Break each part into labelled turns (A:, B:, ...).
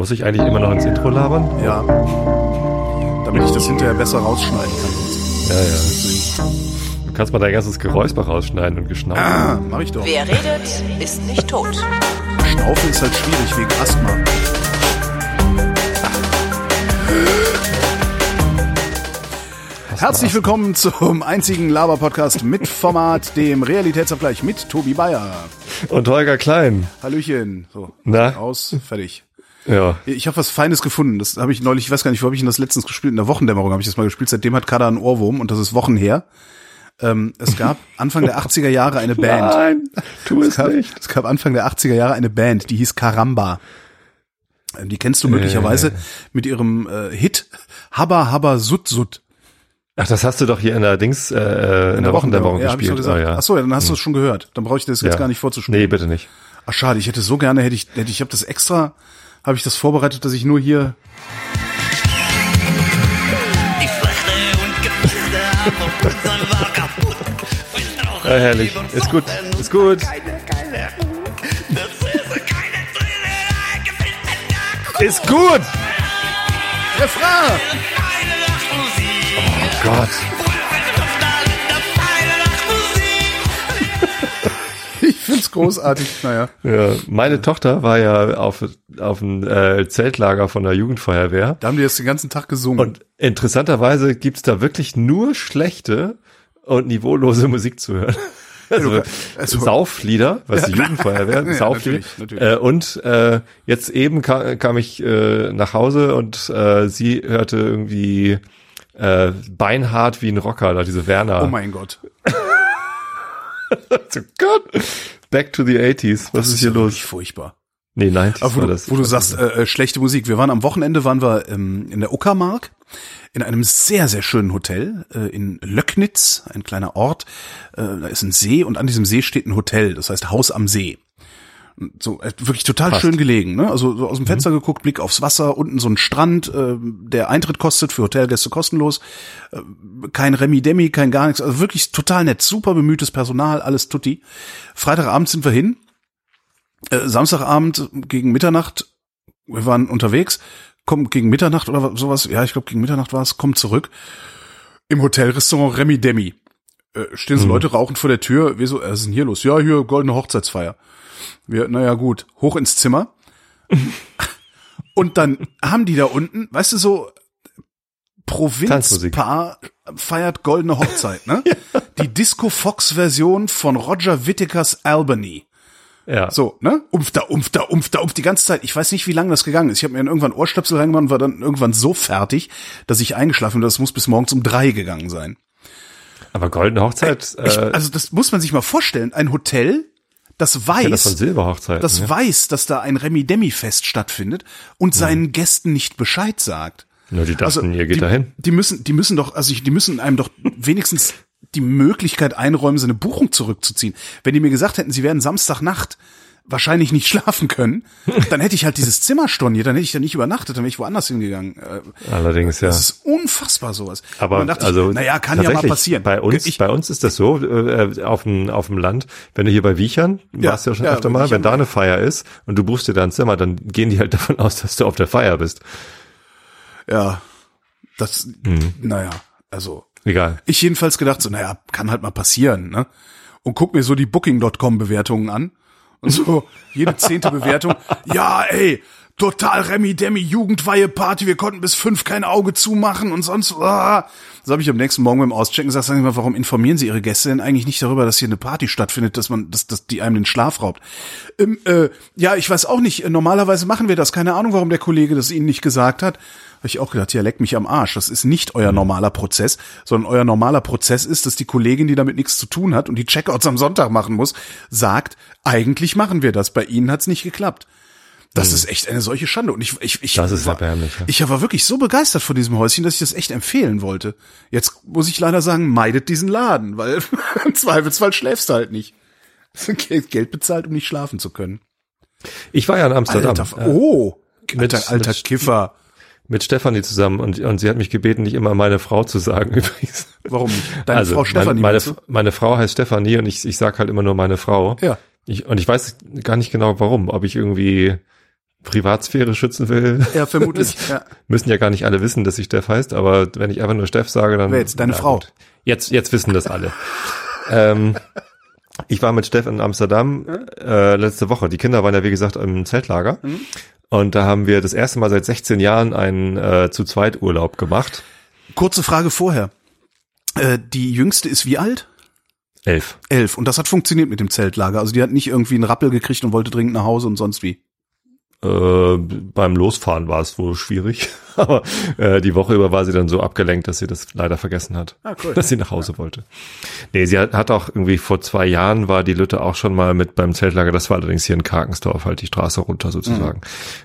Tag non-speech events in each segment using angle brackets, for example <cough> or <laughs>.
A: Muss ich eigentlich immer noch ins Intro labern?
B: Ja. Damit ich das hinterher besser rausschneiden kann.
A: Ja, ja. Du kannst mal dein ganzes Geräusper rausschneiden und geschnauft.
B: Ah, mach ich doch.
C: Wer redet, ist nicht tot.
B: Schnaufen ist halt schwierig wegen Asthma. Herzlich willkommen zum einzigen Laber-Podcast mit Format, dem Realitätsabgleich mit Tobi Bayer.
A: Und Holger Klein.
B: Hallöchen. So,
A: Na?
B: aus, fertig.
A: Ja.
B: Ich habe was Feines gefunden. Das habe ich neulich, ich weiß gar nicht, wo habe ich denn das letztens gespielt? In der Wochendämmerung habe ich das mal gespielt. Seitdem hat Kada einen Ohrwurm und das ist Wochen her. Ähm, es gab Anfang der <laughs> 80er Jahre eine Band.
A: Nein, tu
B: Es
A: es
B: gab,
A: nicht.
B: es gab Anfang der 80er Jahre eine Band, die hieß Karamba. Ähm, Die kennst du möglicherweise mit ihrem äh, Hit Habba Habba Sut Sut.
A: Ach, das hast du doch hier in der Dings, äh, in, der Wochendämmerung
B: ja, ich
A: gespielt.
B: so gesagt.
A: Oh, ja.
B: Ach so, ja, dann hast du es schon gehört. Dann brauche ich das jetzt
A: Ja.
B: gar nicht vorzuspielen.
A: Nee, bitte nicht.
B: Ach schade, ich hätte so gerne, hätte ich, hätte ich, ich habe das extra, habe ich das vorbereitet, dass ich nur hier.
A: Ja, herrlich. Ist gut. Ist gut.
D: Ist
A: gut.
B: Refrain!
A: Oh Gott.
B: Find's großartig. naja.
A: Ja, meine Tochter war ja auf, auf einem äh, Zeltlager von der Jugendfeuerwehr.
B: Da haben die jetzt den ganzen Tag gesungen.
A: Und interessanterweise gibt's da wirklich nur schlechte und niveaulose Musik zu hören. Also,
B: also-
A: Sauflieder, was die Jugendfeuerwehr, <laughs>
B: Ja,
A: Sauflieder.
B: natürlich, natürlich.
A: Äh, und äh, jetzt eben kam, kam ich äh, nach Hause und äh, sie hörte irgendwie äh, beinhart wie ein Rocker, da diese Werner.
B: oh mein Gott. <laughs>
A: so Gott. Back to the 80s. Was ist hier los?
B: Furchtbar.
A: Nee, 90s
B: Aber wo,
A: war
B: du,
A: das.
B: wo du sagst, äh, äh, schlechte Musik. Wir waren am Wochenende, waren wir ähm, in der Uckermark, in einem sehr, sehr schönen Hotel äh, in Löcknitz, ein kleiner Ort. Äh, da ist ein See und an diesem See steht ein Hotel, das heißt Haus am See. So äh, wirklich total
A: Passt.
B: schön gelegen, ne? Also so aus dem Fenster geguckt, Blick aufs Wasser, unten so ein Strand, äh, der Eintritt kostet für Hotelgäste kostenlos, äh, kein Remi Demi, kein gar nichts, also wirklich total nett, super bemühtes Personal, alles tutti. Freitagabend sind wir hin, äh, Samstagabend gegen Mitternacht, wir waren unterwegs, kommen gegen Mitternacht oder sowas, ja, ich glaube gegen Mitternacht war es, kommen zurück. Im Hotelrestaurant Remi Demi. Äh, stehen so Leute rauchen vor der Tür, wir so, äh, was ist denn hier los? Ja, hier, goldene Hochzeitsfeier. Wir, naja, gut, hoch ins Zimmer. <laughs> Und dann haben die da unten, weißt du, so Provinzpaar feiert goldene Hochzeit, ne? <laughs> Die Disco Fox Version von Roger Whittakers Albany.
A: ja.
B: So, ne? Umf da, umf da, umf da, umf die ganze Zeit. Ich weiß nicht, wie lange das gegangen ist. Ich habe mir dann irgendwann Ohrstöpsel reingemacht und war dann irgendwann so fertig, dass ich eingeschlafen bin. Das muss bis morgens um drei gegangen sein.
A: Aber Goldene Hochzeit,
B: Ich,
A: äh,
B: also das muss man sich mal vorstellen. Ein Hotel, das weiß,
A: ja, das Silberhochzeiten.
B: das
A: ja.
B: weiß, dass da ein Remi-Demi-Fest stattfindet und seinen Gästen nicht Bescheid sagt.
A: Nur die dachten, ihr geht
B: Also die,
A: dahin.
B: Die müssen, die müssen doch, also ich, die müssen einem doch <laughs> wenigstens die Möglichkeit einräumen, seine Buchung zurückzuziehen. Wenn die mir gesagt hätten, sie werden Samstagnacht wahrscheinlich nicht <laughs> schlafen können, dann hätte ich halt dieses Zimmer storniert, dann hätte ich da nicht übernachtet, dann wäre ich woanders hingegangen. Äh,
A: Allerdings, ja.
B: Das ist unfassbar sowas.
A: Aber
B: dachte
A: also
B: ich, naja, kann ja mal passieren.
A: Bei uns,
B: ich,
A: bei uns ist das so äh, auf dem auf dem Land, wenn du hier bei Wiechern,
B: Ja,
A: warst du ja schon
B: ja,
A: öfter mal,
B: Wiechern,
A: wenn da eine Feier ist und du buchst dir da ein Zimmer, dann gehen die halt <laughs> davon aus, dass du auf der Feier bist.
B: ja, das,
A: Mhm.
B: naja, also
A: Egal.
B: Ich jedenfalls gedacht so, naja, kann halt mal passieren, ne? Und guck mir so die Booking.com Bewertungen an. Und so, jede zehnte <laughs> Bewertung. Ja, ey, total Remi Demi, Jugendweihe Party, wir konnten bis fünf kein Auge zumachen und sonst, ah. So habe ich am nächsten Morgen beim Auschecken gesagt, sagen Sie mal, warum informieren Sie Ihre Gäste denn eigentlich nicht darüber, dass hier eine Party stattfindet, dass man, dass, dass die einem den Schlaf raubt? Ähm, äh, ja, ich weiß auch nicht, normalerweise machen wir das, keine Ahnung, warum der Kollege das Ihnen nicht gesagt hat. Habe ich auch gedacht, ja, leck mich am Arsch. Das ist nicht euer normaler Prozess, sondern euer normaler Prozess ist, dass die Kollegin, die damit nichts zu tun hat und die Checkouts am Sonntag machen muss, sagt, eigentlich machen wir das. Bei Ihnen hat's nicht geklappt. Das ist echt eine solche Schande. Und ich, ich, ich,
A: Das ist
B: war,
A: erbärmlich, ja.
B: ich war wirklich so begeistert von diesem Häuschen, dass ich das echt empfehlen wollte. Jetzt muss ich leider sagen, meidet diesen Laden, <laughs> weil im Zweifelsfall schläfst du halt nicht. <laughs> Geld bezahlt, um nicht schlafen zu können.
A: Ich war ja in Amsterdam
B: Alter, oh,
A: mit-
B: alter, alter
A: mit-
B: Kiffer.
A: Mit Stefanie zusammen und, und sie hat mich gebeten, nicht immer meine Frau zu sagen <laughs> übrigens.
B: Warum nicht? Deine
A: also
B: Frau Stefanie.
A: meine, meine, meine Frau heißt Stefanie und ich, ich sag halt immer nur meine Frau.
B: Ja.
A: Ich, und ich weiß gar nicht genau warum, ob ich irgendwie Privatsphäre schützen will.
B: Ja, vermutlich. <laughs> ja.
A: Müssen ja gar nicht alle wissen, dass ich Steff heißt, aber wenn ich einfach nur Steff sage, dann.
B: Wer jetzt? Deine Frau?
A: gut. Jetzt, jetzt wissen das alle. <laughs> ähm, ich war mit Steff in Amsterdam äh, letzte Woche. Die Kinder waren ja, wie gesagt, im Zeltlager.
B: Mhm.
A: Und da haben wir das erste Mal seit 16 Jahren einen äh, zu zweit Urlaub gemacht.
B: Kurze Frage vorher. Äh, die jüngste ist wie alt?
A: Elf.
B: Elf. Und das hat funktioniert mit dem Zeltlager. Also die hat nicht irgendwie einen Rappel gekriegt und wollte dringend nach Hause und sonst wie.
A: Äh, beim Losfahren war es wohl schwierig, <laughs> aber äh, die Woche über war sie dann so abgelenkt, dass sie das leider vergessen hat,
B: Ah, cool. <laughs>
A: dass sie nach Hause wollte. Nee, sie hat, hat auch irgendwie vor zwei Jahren war die Lütte auch schon mal mit beim Zeltlager, das war allerdings hier in Karkensdorf, halt die Straße runter sozusagen.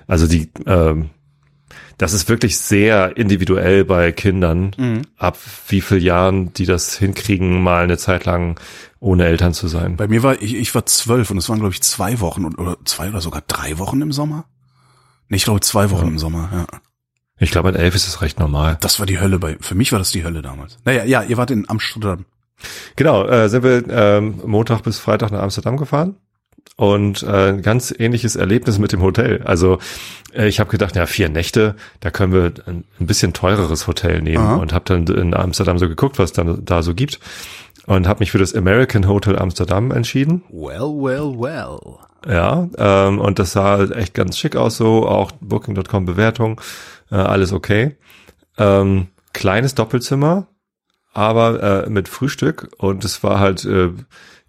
A: Also die, ähm, das ist wirklich sehr individuell bei Kindern, ab wie viel Jahren die das hinkriegen, mal eine Zeit lang ohne Eltern zu sein.
B: Bei mir war, ich, ich war zwölf und es waren, glaube ich, zwei Wochen und, oder zwei oder sogar drei Wochen im Sommer. Nee, ich glaube zwei Wochen im Sommer, ja.
A: Ich glaube, mit elf ist es recht normal.
B: Das war die Hölle bei, für mich war das die Hölle damals. Naja, ja, ihr wart in Amsterdam.
A: Genau, äh, sind wir ähm, Montag bis Freitag nach Amsterdam gefahren und äh, ein ganz ähnliches Erlebnis mit dem Hotel. Also äh, ich habe gedacht, ja, vier Nächte, da können wir ein, ein bisschen teureres Hotel nehmen
B: Aha.
A: und habe dann in Amsterdam so geguckt, was dann da so gibt und habe mich für das American Hotel Amsterdam entschieden.
B: Well, well, well.
A: Ja, ähm, und das sah halt echt ganz schick aus, so auch Booking.com Bewertung, äh, alles okay. Ähm, kleines Doppelzimmer, aber äh, mit Frühstück und es war halt äh,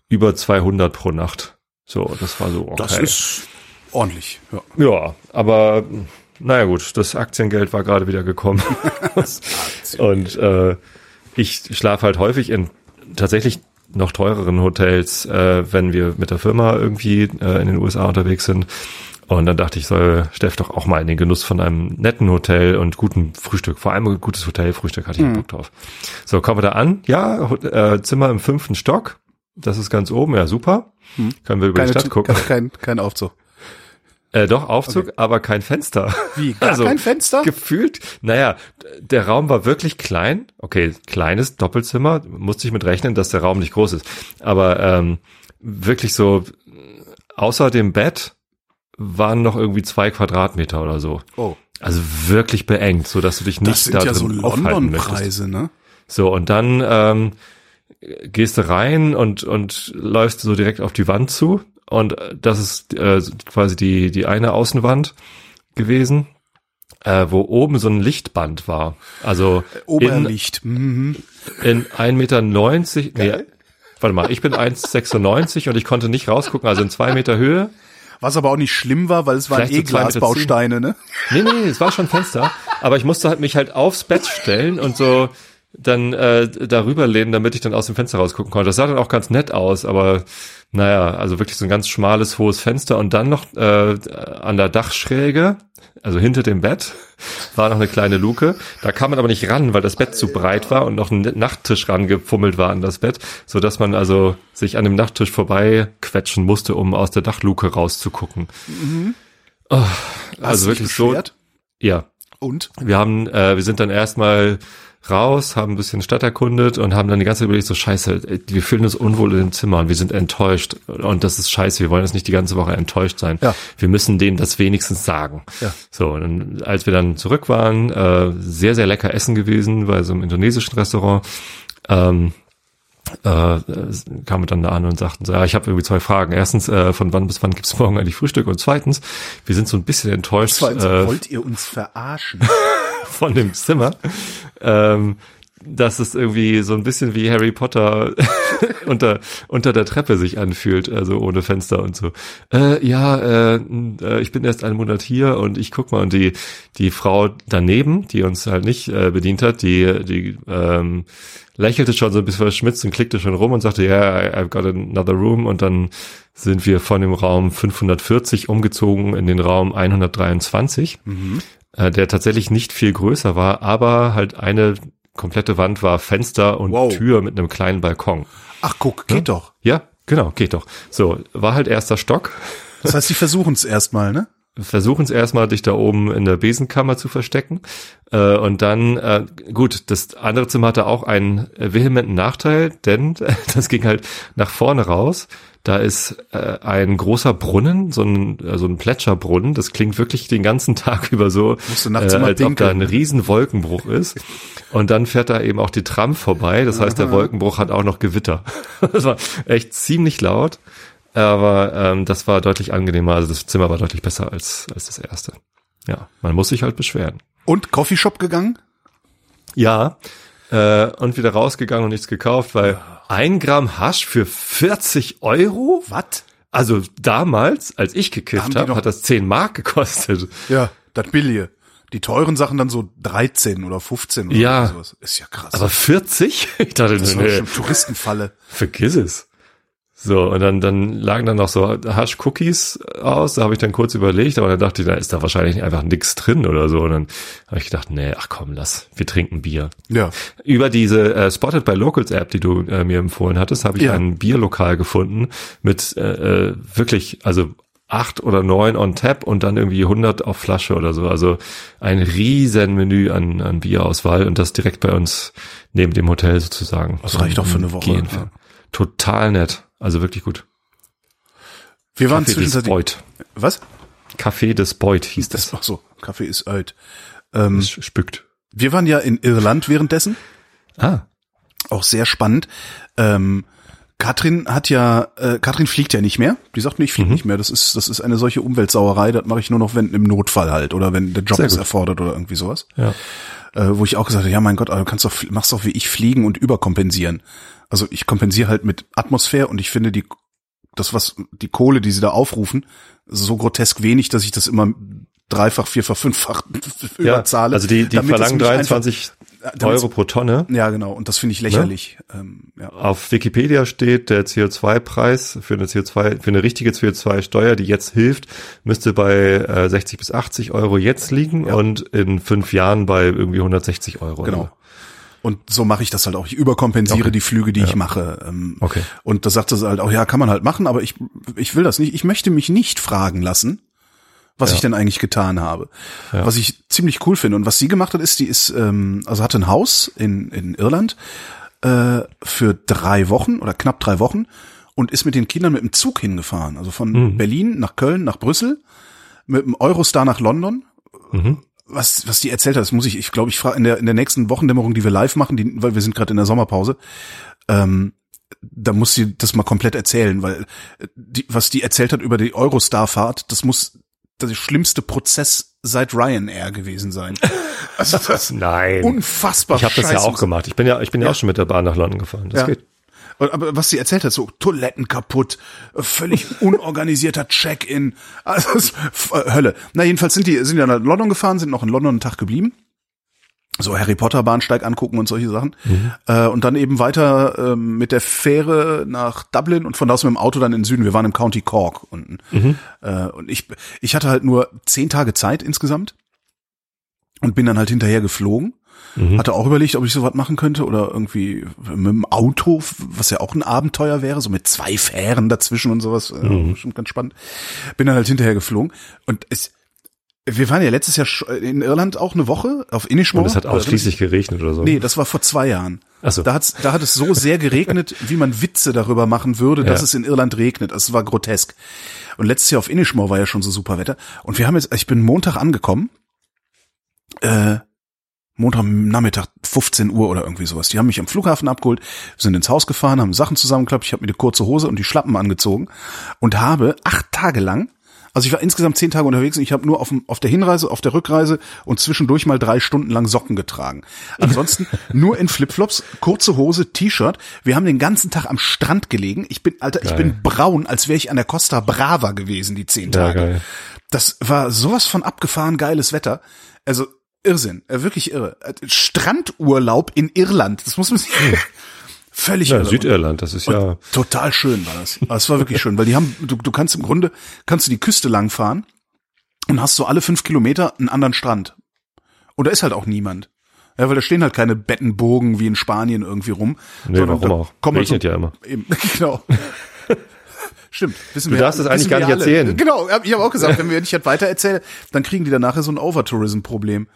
A: über 200 pro Nacht. So, das war so okay.
B: Das ist ordentlich. Ja.
A: ja, aber naja gut, das Aktiengeld war gerade wieder gekommen <laughs> und äh, ich schlafe halt häufig in tatsächlich noch teureren Hotels, äh, wenn wir mit der Firma irgendwie äh, in den USA unterwegs sind. Und dann dachte ich, soll Steff doch auch mal in den Genuss von einem netten Hotel und guten Frühstück. Vor allem ein gutes Hotelfrühstück hatte ich
B: Mhm.
A: Bock drauf. So, kommen wir da an. Ja, äh, Zimmer im fünften Stock. Das ist ganz oben. Ja, super. Können wir über die
B: Keine,
A: Stadt gucken. <laughs>
B: kein, kein Aufzug.
A: Äh, doch, Aufzug, aber kein Fenster.
B: Wie? <laughs> Gar kein Fenster?
A: Gefühlt, naja, der Raum war wirklich klein. Okay, kleines Doppelzimmer, musste ich mit rechnen, dass der Raum nicht groß ist. Aber ähm, wirklich so, außer dem Bett waren noch irgendwie zwei Quadratmeter oder so.
B: Oh.
A: Also wirklich beengt, so dass du dich nicht
B: Das sind
A: da
B: ja so
A: drin möchtest.
B: London-Preise, ne?
A: So, und dann ähm, gehst du rein und, und läufst so direkt auf die Wand zu. Und äh, das ist äh, quasi die, die eine Außenwand gewesen, äh, wo oben so ein Lichtband war. Also in,
B: Oberlicht. Mhm.
A: in 1,90 Meter, nee, warte mal, ich bin 1,96 und ich konnte nicht rausgucken, also in zwei Meter Höhe.
B: Was aber auch nicht schlimm war, weil es waren eh Glasbausteine, ne?
A: Nee, nee, nee, es war schon Fenster, aber ich musste halt mich halt aufs Bett stellen und so dann äh, darüber lehnen, damit ich dann aus dem Fenster rausgucken konnte. Das sah dann auch ganz nett aus, aber naja, also wirklich so ein ganz schmales, hohes Fenster und dann noch äh, an der Dachschräge, also hinter dem Bett, war noch eine kleine Luke. Da kam man aber nicht ran, weil das Bett zu breit war und noch ein Nachttisch rangefummelt war an das Bett, so dass man also sich an dem Nachttisch vorbei quetschen musste, um aus der Dachluke rauszugucken. Oh,
B: Hast
A: also wirklich so, ja,
B: Und?
A: wir haben, äh, wir sind dann erstmal raus, haben ein bisschen Stadt erkundet und haben dann die ganze Zeit überlegt, so scheiße, wir fühlen uns unwohl in dem Zimmer und wir sind enttäuscht und das ist scheiße, wir wollen jetzt nicht die ganze Woche enttäuscht sein.
B: Ja.
A: Wir müssen denen das wenigstens sagen.
B: Ja.
A: So, und dann, als wir dann zurück waren, äh, sehr, sehr lecker essen gewesen bei so einem indonesischen Restaurant. Ähm, äh, kamen dann da an und sagten, so, ja, ich habe irgendwie zwei Fragen. Erstens, äh, von wann bis wann gibt's morgen eigentlich Frühstück? Und zweitens, wir sind so ein bisschen enttäuscht.
B: Zweitens,
A: äh,
B: wollt ihr uns verarschen? <laughs>
A: von dem Zimmer, ähm, dass es irgendwie so ein bisschen wie Harry Potter <laughs> unter unter der Treppe sich anfühlt, also ohne Fenster und so. Äh, ja, äh, äh, ich bin erst einen Monat hier und ich guck mal. Und die die Frau daneben, die uns halt nicht äh, bedient hat, die die ähm, lächelte schon so ein bisschen verschmitzt und klickte schon rum und sagte, ja, yeah, I've got another room. Und dann sind wir von dem Raum 540 umgezogen in den Raum 123 äh, der tatsächlich nicht viel größer war, aber halt eine komplette Wand war Fenster und
B: Wow.
A: Tür mit einem kleinen Balkon.
B: Ach, guck, geht doch.
A: Ja, genau, geht doch. So, war halt erster Stock.
B: Das heißt, die versuchen es erstmal, ne?
A: versuchen es erstmal, dich da oben in der Besenkammer zu verstecken. Äh, und dann, äh, gut, das andere Zimmer hatte auch einen vehementen Nachteil, denn <laughs> das ging halt nach vorne raus. Da ist äh, ein großer Brunnen, so ein, äh, so ein Plätscherbrunnen. Das klingt wirklich den ganzen <laughs> Tag über so, äh, als ob da ein riesen Wolkenbruch ist. Und dann fährt da eben auch die Tram vorbei. Das heißt, der Wolkenbruch hat auch noch Gewitter. <laughs> Das war echt ziemlich laut. Aber ähm, das war deutlich angenehmer. Also das Zimmer war deutlich besser als, als das erste. Ja, man muss sich halt beschweren.
B: Und Coffeeshop gegangen?
A: Ja, äh, und wieder rausgegangen und nichts gekauft, weil ein Gramm Hasch für 40 Euro?
B: Was?
A: Also damals, als ich gekifft habe,
B: noch-
A: hat das 10 Mark gekostet.
B: Ja, das billige. Die teuren Sachen dann so 13 oder 15 oder
A: Ja.
B: sowas. Ist ja krass.
A: Aber 40? <laughs> Ich dachte,
B: das war
A: nee,
B: schon Touristenfalle.
A: vergiss es. So, und dann, dann lagen dann noch so Hasch-Cookies aus, da habe ich dann kurz überlegt, aber dann dachte ich, da ist da wahrscheinlich einfach nix drin oder so. Und dann habe ich gedacht, nee, ach komm, lass, wir trinken Bier.
B: Ja.
A: Über diese äh, Spotted by Locals App, die du äh, mir empfohlen hattest, habe ich
B: Ja.
A: ein Bierlokal gefunden mit äh, äh, wirklich, also acht oder neun on tap und dann irgendwie 100 auf Flasche oder so. Also ein riesen Menü an, an Bierauswahl und das direkt bei uns neben dem Hotel sozusagen.
B: Das reicht doch für eine Woche,
A: Gehen. Total nett. Also wirklich gut.
B: Wir waren
A: Café des
B: zwischenzeitlich.
A: Beut.
B: Was?
A: Café des Beut hieß
B: Das
A: das.
B: war so. Kaffee ist alt. Ähm,
A: Das spückt.
B: wir waren ja in Irland währenddessen.
A: Ah,
B: Auch sehr spannend. Ähm, Katrin hat ja, äh, Katrin fliegt ja nicht mehr. Die sagt, nee, ich
A: Mhm.
B: fliege nicht mehr. Das ist, das ist eine solche Umweltsauerei. Das mache ich nur noch, wenn im Notfall halt oder wenn der Job es erfordert oder irgendwie sowas.
A: ja.
B: Äh, wo ich auch gesagt habe, ja, mein Gott, aber du kannst doch, machst doch wie ich fliegen und überkompensieren. Also ich kompensiere halt mit Atmosphäre und ich finde die, das was, die Kohle, die sie da aufrufen, so grotesk wenig, dass ich das immer dreifach, vierfach, fünffach <laughs>
A: ja.
B: überzahle.
A: Also die, die verlangen
B: mich einfach-
A: 23
B: damit's-
A: Euro pro Tonne.
B: Ja, genau. Und das finde ich lächerlich. Ähm, ja.
A: Auf Wikipedia steht, der CO2-Preis für eine CO2, für eine richtige CO2-Steuer, die jetzt hilft, müsste bei äh, 60 bis 80 Euro jetzt liegen und in fünf Jahren bei irgendwie 160 Euro.
B: Genau. Und so mache ich das halt auch. Ich überkompensiere
A: Okay.
B: die Flüge, die ich mache. Ähm,
A: Okay.
B: Und da sagte sie halt auch, ja, kann man halt machen, aber ich, ich will das nicht. Ich möchte mich nicht fragen lassen, was ich denn eigentlich getan habe. Was ich ziemlich cool finde. Und was sie gemacht hat, ist, die ist, ähm, also hatte ein Haus in, in Irland äh, für drei Wochen oder knapp drei Wochen und ist mit den Kindern mit dem Zug hingefahren. Also von Berlin nach Köln, nach Brüssel, mit dem Eurostar nach London was, was die erzählt hat, das muss ich, ich glaube, ich frage in der, in der nächsten Wochendämmerung, die wir live machen, die, weil wir sind gerade in der Sommerpause, ähm, da muss sie das mal komplett erzählen, weil die, was die erzählt hat über die Eurostar-Fahrt, das muss der schlimmste Prozess seit Ryanair gewesen sein. <laughs> Also das
A: Nein.
B: unfassbar
A: Ich habe das ja auch gemat. Ich bin ja, ich bin ja, auch schon mit der Bahn nach London gefahren. Das
B: Ja.
A: geht.
B: Aber was sie erzählt hat, so Toiletten kaputt, äh, völlig <laughs> unorganisierter Check-in, also äh, Hölle. Na jedenfalls sind die sind ja nach London gefahren, sind noch in London einen Tag geblieben. So Harry Potter Bahnsteig angucken und solche Sachen. Äh, und dann eben weiter ähm, mit der Fähre nach Dublin und von da aus mit dem Auto dann in den Süden. Wir waren im County Cork unten. Äh, und ich, ich hatte halt nur zehn Tage Zeit insgesamt und bin dann halt hinterher geflogen. Hatte auch überlegt, ob ich sowas machen könnte oder irgendwie mit dem Auto, was ja auch ein Abenteuer wäre, so mit zwei Fähren dazwischen und sowas. Äh, Bestimmt ganz spannend. Bin dann halt hinterher geflogen und es, wir waren ja letztes Jahr in Irland auch eine Woche auf Inishmore.
A: Und es hat ausschließlich geregnet oder so.
B: Nee, das war vor zwei Jahren.
A: Ach so.
B: Da, hat's, da hat es so sehr geregnet, wie man Witze darüber machen würde, dass
A: Ja.
B: es in Irland regnet. Das war grotesk. Und letztes Jahr auf Inishmore war ja schon so super Wetter. Und wir haben jetzt, ich bin Montag angekommen, äh, Montag Nachmittag 15 Uhr oder irgendwie sowas. Die haben mich am Flughafen abgeholt, sind ins Haus gefahren, haben Sachen zusammengeklappt. Ich habe mir eine kurze Hose und die Schlappen angezogen und habe acht Tage lang, also ich war insgesamt zehn Tage unterwegs und ich habe nur auf, dem, auf der Hinreise, auf der Rückreise und zwischendurch mal drei Stunden lang Socken getragen. Ansonsten <laughs> nur in Flipflops, kurze Hose, T-Shirt. Wir haben den ganzen Tag am Strand gelegen. Ich bin, Alter, ich
A: Geil.
B: bin braun, als wäre ich an der Costa Brava gewesen, die zehn
A: Ja,
B: Tage.
A: geil.
B: Das war sowas von abgefahren geiles Wetter. Also Irrsinn, äh, wirklich irre. Äh, Strandurlaub in Irland, das muss man sich <laughs> völlig
A: Ja,
B: irre.
A: Südirland, das ist ja,
B: Total schön war das. Es war wirklich schön, weil die haben, du, du kannst im Grunde, kannst du die Küste lang fahren und hast so alle fünf Kilometer einen anderen Strand. Und da ist halt auch niemand. Ja, weil da stehen halt keine Bettenburgen wie in Spanien irgendwie rum.
A: Nee, warum auch?
B: halt
A: Regnet ja immer. <laughs>
B: Eben, <laughs> genau. Stimmt. Wissen
A: Du darfst es eigentlich gar
B: wir
A: nicht
B: alle.
A: erzählen.
B: Genau, ich habe auch gesagt, wenn wir nicht das weiter erzählen, dann kriegen die dann nachher so ein Overtourism-Problem.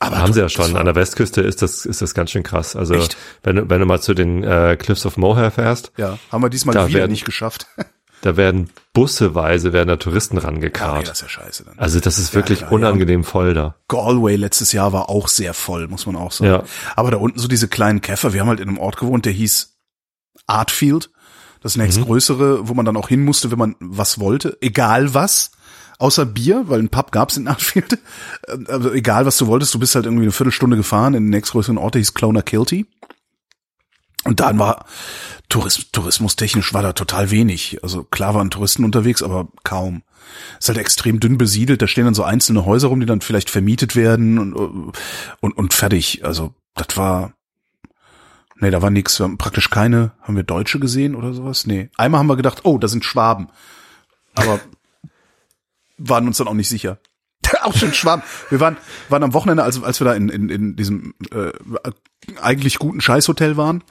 B: Aber
A: Haben sie ja schon. An der Westküste ist das, ist das ganz schön krass. Also,
B: Echt?
A: wenn du, wenn du mal zu den äh, Cliffs of Moher fährst,
B: Ja, haben wir diesmal wieder
A: werden-
B: nicht geschafft. <laughs>
A: da werden busseweise werden da Touristen
B: Ja,
A: rangekarrt.
B: das ist ja scheiße dann.
A: also, das ist wirklich
B: klar,
A: unangenehm voll da.
B: Galway letztes Jahr war auch sehr voll, muss man auch sagen.
A: Ja.
B: Aber da unten so diese kleinen Käfer, wir haben halt in einem Ort gewohnt, der hieß Artfield. Das nächstgrößere, wo man dann auch hin musste, wenn man was wollte. Egal was. Außer Bier, weil ein Pub gab's in Artfield. Ähm, Also egal was du wolltest, du bist halt irgendwie eine Viertelstunde gefahren in den nächstgrößeren Ort, der hieß Clonakilty. Und dann war Tourismus, tourismustechnisch war da total wenig. Also klar waren Touristen unterwegs, aber kaum. Ist halt extrem dünn besiedelt. Da stehen dann so einzelne Häuser rum, die dann vielleicht vermietet werden und, und, und fertig. Also das war, nee, da war nix. Wir haben praktisch keine, haben wir Deutsche gesehen oder sowas? Nee. Einmal haben wir gedacht, oh, da sind Schwaben. Aber <laughs> waren uns dann auch nicht sicher. <laughs> auch schon Schwaben. Wir waren, waren am Wochenende, als, als wir da in, in, in diesem äh, eigentlich guten Scheißhotel waren.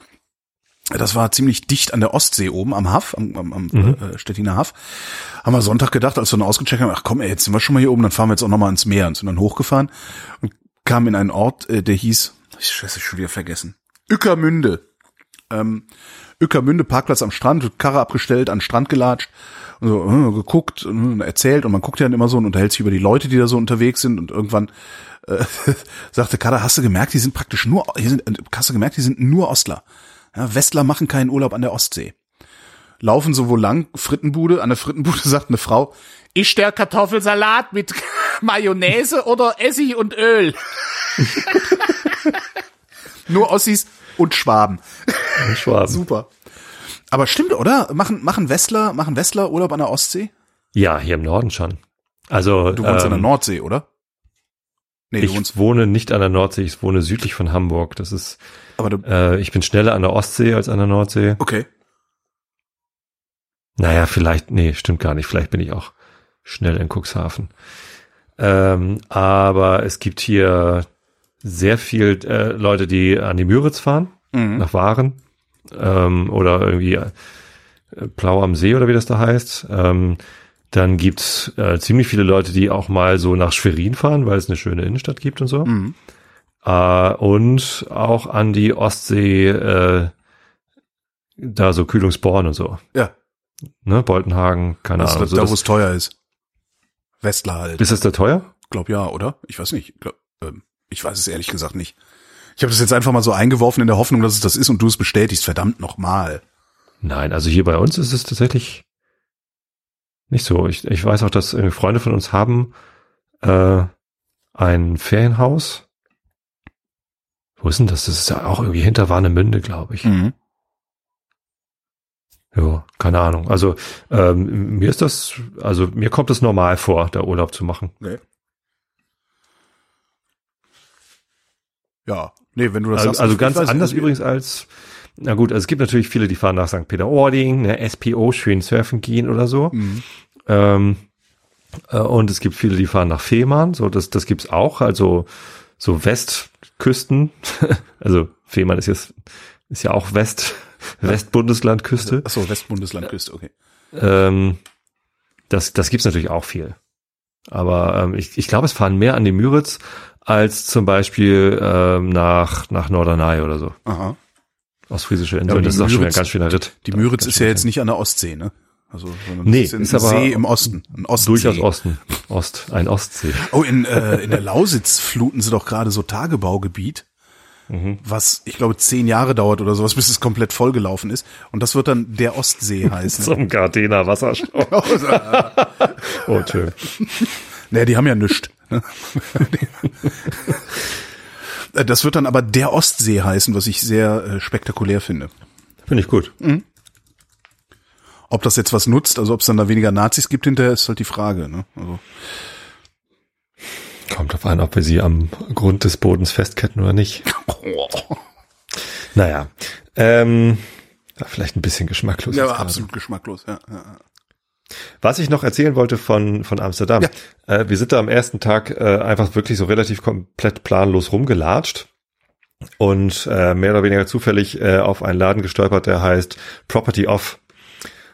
B: Das war ziemlich dicht an der Ostsee oben, am Haff, am, am, am äh, Stettiner Haff. Haben wir Sonntag gedacht, als wir dann ausgecheckt haben, ach komm, ey, jetzt sind wir schon mal hier oben, dann fahren wir jetzt auch noch mal ins Meer und sind dann hochgefahren und kamen in einen Ort, äh, der hieß, ich scheiße, ich schon wieder vergessen, Ückermünde. Ähm, Ückermünde, Parkplatz am Strand, Karre abgestellt, an Strand gelatscht und so äh, geguckt und erzählt und man guckt ja dann immer so und unterhält sich über die Leute, die da so unterwegs sind und irgendwann äh, <laughs> sagte Kader, hast du gemerkt, die sind praktisch nur, hier sind, äh, hast du gemerkt, die sind nur Ostler. Ja, Westler machen keinen Urlaub an der Ostsee. Laufen so wo lang, Frittenbude, an der Frittenbude <laughs> sagt eine Frau, ich der Kartoffelsalat mit <laughs> Mayonnaise oder Essig und Öl. Nur Ossis und Schwaben.
A: Schwaben. <laughs>
B: Super. Aber stimmt, oder? Machen, machen Westler, machen Westler Urlaub an der Ostsee?
A: Ja, hier im Norden schon. Also,
B: Du wohnst an der
A: ähm,
B: Nordsee, oder? Nee, du
A: ich wohne nicht an der Nordsee, ich wohne südlich von Hamburg. Das ist,
B: aber du,
A: äh, ich bin schneller an der Ostsee als an der Nordsee.
B: okay.
A: Naja, vielleicht, nee, stimmt gar nicht. Vielleicht bin ich auch schnell in Cuxhaven. Ähm, aber es gibt hier sehr viel äh, Leute, die an die Müritz fahren,
B: Mhm.
A: nach Waren ähm, oder irgendwie äh, Plau am See oder wie das da heißt. Ähm, dann gibt's äh, ziemlich viele Leute, die auch mal so nach Schwerin fahren, weil es eine schöne Innenstadt gibt und so.
B: Mhm.
A: Äh, und auch an die Ostsee, äh, da so Kühlungsborn und so.
B: Ja,
A: Ne, Boltenhagen, keine
B: das
A: Ahnung.
B: ist
A: So
B: da,
A: das,
B: wo es teuer ist. Westler halt.
A: ist das da teuer?
B: Glaub ja, oder? Ich weiß nicht. Glaub, ähm, ich weiß es ehrlich gesagt nicht. Ich habe das jetzt einfach mal so eingeworfen in der Hoffnung, dass es das ist und du es bestätigst. Verdammt nochmal.
A: Nein, also hier bei uns ist es tatsächlich nicht so. Ich, ich weiß auch, dass irgendwie Freunde von uns haben äh, ein Ferienhaus. Wo ist denn das? Das ist ja auch irgendwie hinter Warnemünde, glaube ich.
B: Mhm.
A: Ja, keine Ahnung. Also ähm, mir ist das, also mir kommt es normal vor, da Urlaub zu machen.
B: Okay. Ja, nee, wenn du das
A: Also,
B: sagst.
A: also ganz anders übrigens als, na gut, also es gibt natürlich viele, die fahren nach St. Peter-Ording, ne, SPO, schön surfen gehen oder so.
B: Mhm.
A: Ähm, äh, und es gibt viele, die fahren nach Fehmarn, so das, das gibt's auch, also so Westküsten, <laughs> also Fehmarn ist jetzt, ist ja auch West, Westbundeslandküste.
B: Achso, Westbundeslandküste, okay.
A: Ähm, das, das gibt's natürlich auch viel. Aber ähm, ich, ich glaube, es fahren mehr an die Müritz als zum Beispiel ähm, nach, nach Norderney oder so.
B: Aha.
A: Ostfriesische
B: Ja,
A: Insel.
B: die
A: das ist auch schon ein ganz schöner Ritt.
B: Die Müritz
A: Ganz
B: ist ja jetzt nicht an der Ostsee, ne? Also, sondern
A: Nee,
B: ein
A: ist aber
B: See im Osten. Ein Ostsee.
A: Durchaus Osten. Ost, ein Ostsee.
B: Oh, in, äh, in der Lausitz fluten sie doch gerade so Tagebaugebiet,
A: Mhm.
B: was ich glaube zehn Jahre dauert oder sowas, bis es komplett vollgelaufen ist. Und das wird dann der Ostsee <laughs> heißen.
A: Zum Gardena Wasserstoff. <laughs> oh, schön.
B: Naja, die haben ja nichts. Das wird dann aber der Ostsee heißen, was ich sehr äh, spektakulär finde.
A: Finde ich gut.
B: Ob das jetzt was nutzt, also ob es dann da weniger Nazis gibt hinterher, ist halt die Frage. Ne? Also,
A: Kommt drauf an, ob wir sie am Grund des Bodens festketten oder nicht. <laughs> Naja. Ähm, vielleicht ein bisschen geschmacklos.
B: ja,
A: gerade.
B: absolut geschmacklos. Ja, ja, ja.
A: Was ich noch erzählen wollte von, von Amsterdam.
B: Ja.
A: Äh, wir sind da am ersten Tag äh, einfach wirklich so relativ komplett planlos rumgelatscht und äh, mehr oder weniger zufällig äh, auf einen Laden gestolpert, der heißt Property Off.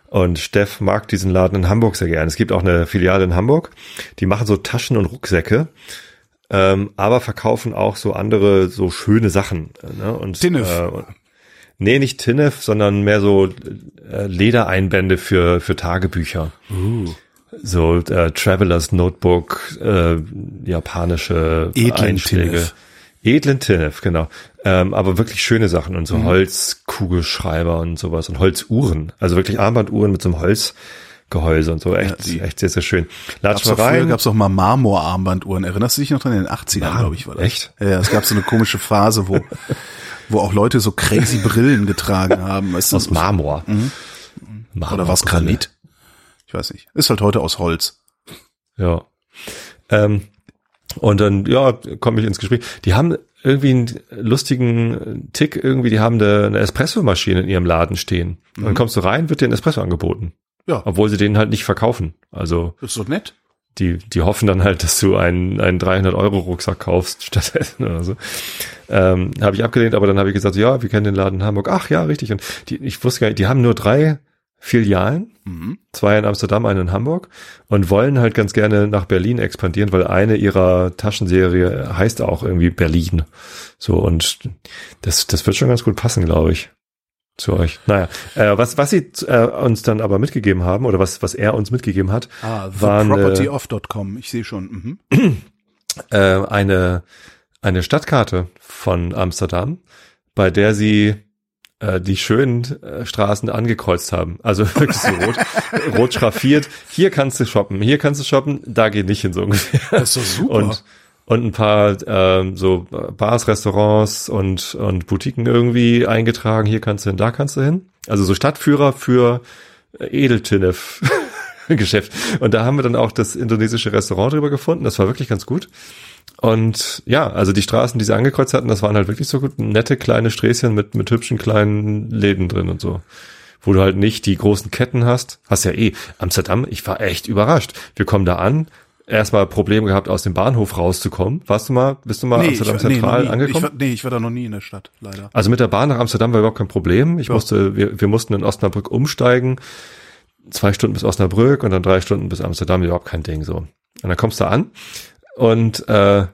A: Und Steff mag diesen Laden in Hamburg sehr gerne. Es gibt auch eine Filiale in Hamburg, die machen so Taschen und Rucksäcke, ähm, aber verkaufen auch so andere, so schöne Sachen. äh, Ne? Und,
B: Tinnef.
A: Äh, und- nee, nicht Tinnef, sondern mehr so äh, Ledereinbände für, für Tagebücher. So äh, Travelers Notebook, äh, japanische
B: Edlen
A: Einschläge.
B: Tinnef.
A: Edlen Tinnef, genau. Ähm, aber wirklich schöne Sachen und so
B: Mhm.
A: Holzkugelschreiber und sowas und Holzuhren. Also wirklich Armbanduhren mit so einem Holzgehäuse und so. Echt,
B: die-
A: echt sehr, sehr schön. Latsch
B: Gab's
A: mal
B: doch früher
A: rein.
B: gab's auch mal Marmorarmbanduhren. Erinnerst du dich noch dran? In den 80ern, glaube ich, war das.
A: Echt?
B: Ja, ja, es gab so eine komische Phase, wo, <laughs> wo auch Leute so crazy Brillen getragen haben. Weißt du?
A: Aus Marmor.
B: Oder war's
A: Marmorbrille.
B: Granit? Ich weiß nicht. Ist halt heute aus Holz.
A: Ja. Ähm, und dann, ja, komme ich ins Gespräch. Die haben irgendwie einen lustigen Tick, irgendwie, die haben eine, eine Espressomaschine in ihrem Laden stehen. Und dann kommst du rein, wird dir ein Espresso angeboten.
B: Ja.
A: Obwohl sie den halt nicht verkaufen. Also
B: Ist doch nett.
A: Die, die hoffen dann halt, dass du einen, einen 300-Euro-Rucksack kaufst stattdessen oder so. Ähm, habe ich abgelehnt, aber dann habe ich gesagt, ja, wir kennen den Laden in Hamburg. Ach ja, richtig. Und die, ich wusste gar nicht, die haben nur drei Filialen,
B: Mhm.
A: zwei in Amsterdam, eine in Hamburg und wollen halt ganz gerne nach Berlin expandieren, weil eine ihrer Taschenserie heißt auch irgendwie Berlin. So und das, das wird schon ganz gut passen, glaube ich. Zu euch. Naja, äh, was, was sie äh, uns dann aber mitgegeben haben, oder was, was er uns mitgegeben hat,
B: Ah,
A: waren äh,
B: thepropertyoff.com. Ich sehe schon. Mhm. <clears throat>
A: äh, eine, eine Stadtkarte von Amsterdam, bei der sie äh, die schönen äh, Straßen angekreuzt haben. Also <laughs> wirklich so rot, rot schraffiert. Hier kannst du shoppen, hier kannst du shoppen, da geh nicht hin so ungefähr.
B: Das ist doch super.
A: Und, und ein paar ähm, so Bars, Restaurants und, und Boutiquen irgendwie eingetragen. Hier kannst du hin, da kannst du hin. Also so Stadtführer für äh, Edeltinnef. Geschäft. Und da haben wir dann auch das indonesische Restaurant drüber gefunden. Das war wirklich ganz gut. Und ja, also die Straßen, die sie angekreuzt hatten, das waren halt wirklich so gut nette kleine Sträßchen mit, mit hübschen kleinen Läden drin und so. Wo du halt nicht die großen Ketten hast. Hast ja eh. Amsterdam, ich war echt überrascht. Wir kommen da an, erstmal Probleme gehabt, aus dem Bahnhof rauszukommen. Warst du mal, bist du mal
B: Nee, ich,
A: Amsterdam
B: nee, noch
A: Zentral
B: nie.
A: angekommen?
B: Ich war, nee, ich war da noch nie in der Stadt, leider.
A: Also mit der Bahn nach Amsterdam war überhaupt kein Problem. Ich
B: Ja.
A: musste, wir, wir mussten in Osnabrück umsteigen. Zwei Stunden bis Osnabrück und dann drei Stunden bis Amsterdam, überhaupt kein Ding so. Und dann kommst du an und äh,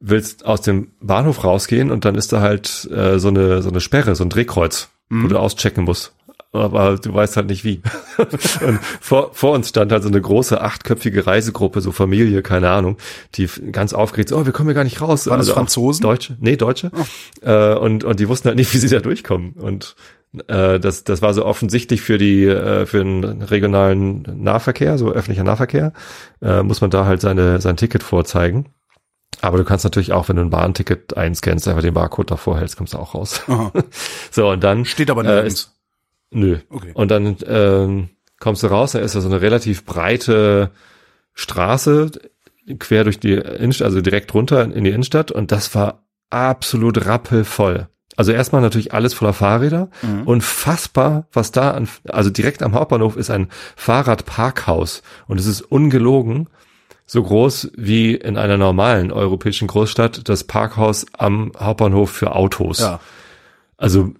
A: willst aus dem Bahnhof rausgehen und dann ist da halt äh, so eine so eine Sperre, so ein Drehkreuz, wo du auschecken musst. Aber du weißt halt nicht wie. <laughs> und vor, vor uns stand halt so eine große achtköpfige Reisegruppe, so Familie, keine Ahnung, die ganz aufgeregt, so, oh, wir kommen hier gar nicht raus.
B: Waren das
A: auch
B: Franzosen?
A: Deutsche? Nee, Deutsche. Äh, und, und die wussten halt nicht, wie sie da durchkommen. Und äh, das, das war so offensichtlich für die, äh, für den regionalen Nahverkehr, so öffentlicher Nahverkehr, äh, muss man da halt seine, sein Ticket vorzeigen. Aber du kannst natürlich auch, wenn du ein Bahnticket einscannst, einfach den Barcode davor hältst, kommst du auch raus.
B: Aha. <laughs>
A: So, und dann.
B: Steht aber
A: äh,
B: nirgends.
A: ist, Nö.
B: Okay.
A: Und dann ähm, kommst du raus, da ist ja so eine relativ breite Straße quer durch die Innenstadt, also direkt runter in die Innenstadt und das war absolut rappelvoll. Also erstmal natürlich alles voller Fahrräder.
B: Mhm.
A: Unfassbar, was da an, also direkt am Hauptbahnhof ist ein Fahrradparkhaus und es ist ungelogen so groß wie in einer normalen europäischen Großstadt das Parkhaus am Hauptbahnhof für Autos.
B: Ja.
A: Also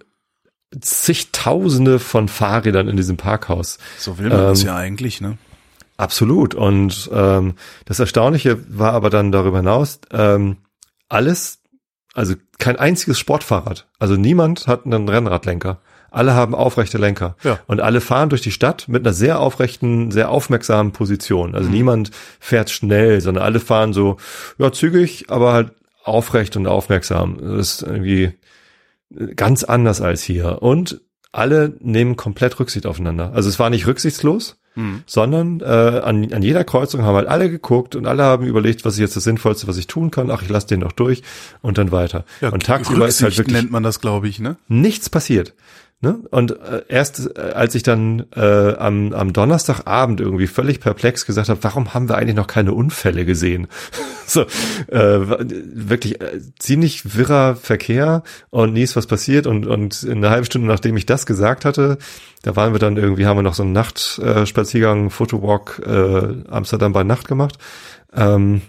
A: zigtausende von Fahrrädern in diesem Parkhaus.
B: So will man das
A: Ähm,
B: ja eigentlich, ne?
A: Absolut. Und ähm, das Erstaunliche war aber dann darüber hinaus, ähm, alles, also kein einziges Sportfahrrad. Also niemand hat einen Rennradlenker. Alle haben aufrechte Lenker.
B: Ja.
A: Und alle fahren durch die Stadt mit einer sehr aufrechten, sehr aufmerksamen Position. Also niemand fährt schnell, sondern alle fahren so, ja, zügig, aber halt aufrecht und aufmerksam. Das ist irgendwie ganz anders als hier. Und alle nehmen komplett Rücksicht aufeinander. Also es war nicht rücksichtslos, sondern äh, an, an jeder Kreuzung haben halt alle geguckt und alle haben überlegt, was ist jetzt das Sinnvollste, was ich tun kann. Ach, ich lasse den noch durch und dann weiter. und tagsüber ist halt
B: Rücksicht
A: wirklich
B: nennt man das, glaube ich, ne?
A: nichts passiert. Ne? Und äh, erst äh, als ich dann äh, am, am Donnerstagabend irgendwie völlig perplex gesagt habe, warum haben wir eigentlich noch keine Unfälle gesehen? <laughs> so äh, wirklich äh, ziemlich wirrer Verkehr und nie ist was passiert und und eine halbe Stunde nachdem ich das gesagt hatte, da waren wir dann irgendwie haben wir noch so einen Nachtspaziergang, äh, Fotowalk äh, Amsterdam bei Nacht gemacht. Ähm,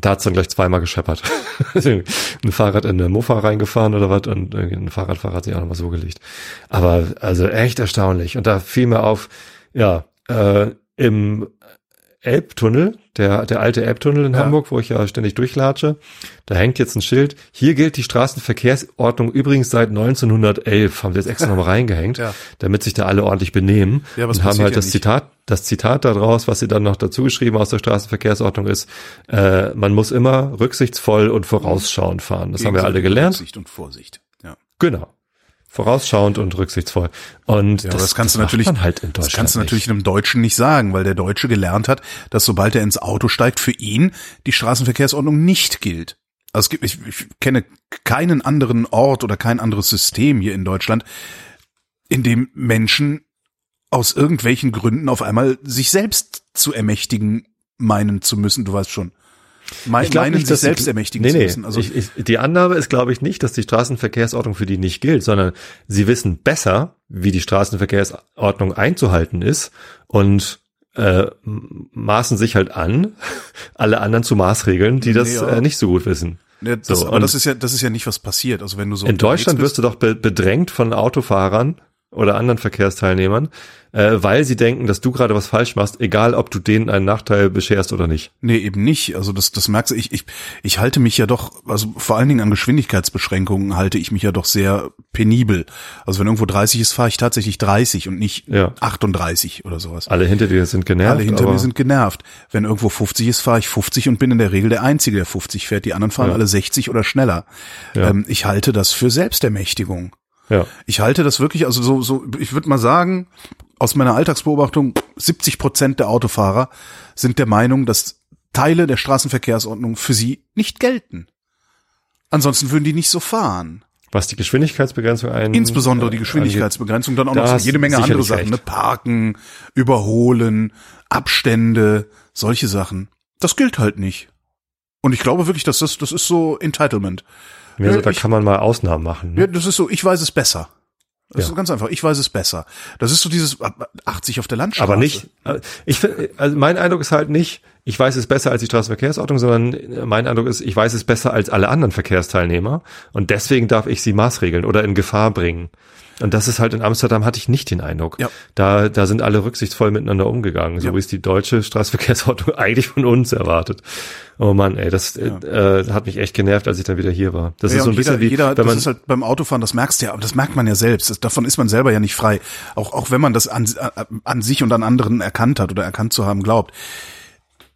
A: da hat's dann gleich zweimal gescheppert. <laughs> Ein Fahrrad in eine Mofa reingefahren oder was und ein Fahrradfahrer hat sich auch nochmal so gelegt. Aber also echt erstaunlich. Und da fiel mir auf, Ja, äh, im Elbtunnel, der, der alte Elbtunnel in
B: Ja.
A: Hamburg, wo ich ja ständig durchlatsche, da hängt jetzt ein Schild. Hier gilt die Straßenverkehrsordnung übrigens seit 1911. Haben sie jetzt extra <laughs> nochmal reingehängt,
B: Ja.
A: damit sich da alle ordentlich benehmen.
B: Ja,
A: und haben halt
B: ja
A: das
B: nicht.
A: Zitat, das Zitat daraus, was sie dann noch dazu geschrieben aus der Straßenverkehrsordnung ist, äh, man muss immer rücksichtsvoll und vorausschauend fahren. Das haben wir alle gelernt.
B: Vorsicht und Vorsicht. Ja.
A: Genau. Vorausschauend und rücksichtsvoll. Und
B: Ja, das, das kannst du natürlich,
A: halt in
B: das
A: Deutschland
B: kannst du natürlich
A: nicht.
B: einem Deutschen nicht sagen, weil der Deutsche gelernt hat, dass sobald er ins Auto steigt, für ihn die Straßenverkehrsordnung nicht gilt. Also es gibt, ich, ich kenne keinen anderen Ort oder kein anderes System hier in Deutschland, in dem Menschen aus irgendwelchen Gründen auf einmal sich selbst zu ermächtigen meinen zu müssen. Du weißt schon. Me
A: Ich
B: meinen,
A: nicht,
B: sich selbst ermächtigen
A: nee,
B: zu müssen. Also
A: ich, ich, die Annahme ist, glaube ich, nicht, dass die Straßenverkehrsordnung für die nicht gilt, sondern sie wissen besser, wie die Straßenverkehrsordnung einzuhalten ist und äh, maßen sich halt an, <laughs> alle anderen zu Maßregeln, die das
B: Nee, ja.
A: äh, nicht so gut wissen.
B: ne, das,
A: so,
B: aber das ist ja, das ist ja nicht was passiert. Also wenn du so
A: In Deutschland
B: bist-
A: wirst du doch be bedrängt von Autofahrern oder anderen Verkehrsteilnehmern, äh, weil sie denken, dass du gerade was falsch machst, egal ob du denen einen Nachteil bescherst oder nicht.
B: Nee, eben nicht. Also das, das merkst du, ich, ich, ich halte mich ja doch, also vor allen Dingen an Geschwindigkeitsbeschränkungen halte ich mich ja doch sehr penibel. Also wenn irgendwo 30 ist, fahre ich tatsächlich 30 und nicht
A: Ja.
B: 38 oder sowas.
A: Alle hinter dir sind genervt.
B: Alle hinter mir sind genervt. Wenn irgendwo 50 ist, fahre ich 50 und bin in der Regel der Einzige, der 50 fährt. Die anderen fahren
A: Ja.
B: alle 60 oder schneller.
A: Ja.
B: Ähm, ich halte das für Selbstermächtigung.
A: Ja.
B: Ich halte das wirklich, also so, so, ich würde mal sagen, aus meiner Alltagsbeobachtung, 70 Prozent der Autofahrer sind der Meinung, dass Teile der Straßenverkehrsordnung für sie nicht gelten. Ansonsten würden die nicht so fahren.
A: Was die Geschwindigkeitsbegrenzung ein,
B: Insbesondere die
A: äh,
B: Geschwindigkeitsbegrenzung, dann auch noch so jede Menge andere Sachen, ne? Parken, überholen, Abstände, solche Sachen. Das gilt halt nicht. Und ich glaube wirklich, dass das, das ist so Entitlement.
A: Angeht. Also,
B: Ja,
A: da
B: ich-
A: kann man mal Ausnahmen machen. Ne?
B: Ja, das ist so, ich weiß es besser. Das
A: Ja.
B: ist ganz einfach, ich weiß es besser. Das ist so dieses 80 auf der Landstraße.
A: Aber nicht, äh, ich also mein Eindruck ist halt nicht, ich weiß es besser als die Straßenverkehrsordnung, sondern äh, mein Eindruck ist, ich weiß es besser als alle anderen Verkehrsteilnehmer und deswegen darf ich sie maßregeln oder in Gefahr bringen. Und das ist halt in Amsterdam hatte ich nicht den Eindruck.
B: Ja.
A: Da, da sind alle rücksichtsvoll miteinander umgegangen, so
B: Ja.
A: wie es die deutsche Straßenverkehrsordnung <laughs> eigentlich von uns erwartet. Oh Mann, ey, das äh, äh, hat mich echt genervt, als ich dann wieder hier war. Das
B: ja,
A: ist so ein bisschen
B: jeder,
A: wie,
B: jeder,
A: wenn
B: das
A: man,
B: ist halt beim Autofahren, das merkst du ja, aber das merkt man ja selbst. Das, davon ist man selber ja nicht frei. Auch, auch wenn man das an, an sich und an anderen erkannt hat oder erkannt zu haben glaubt.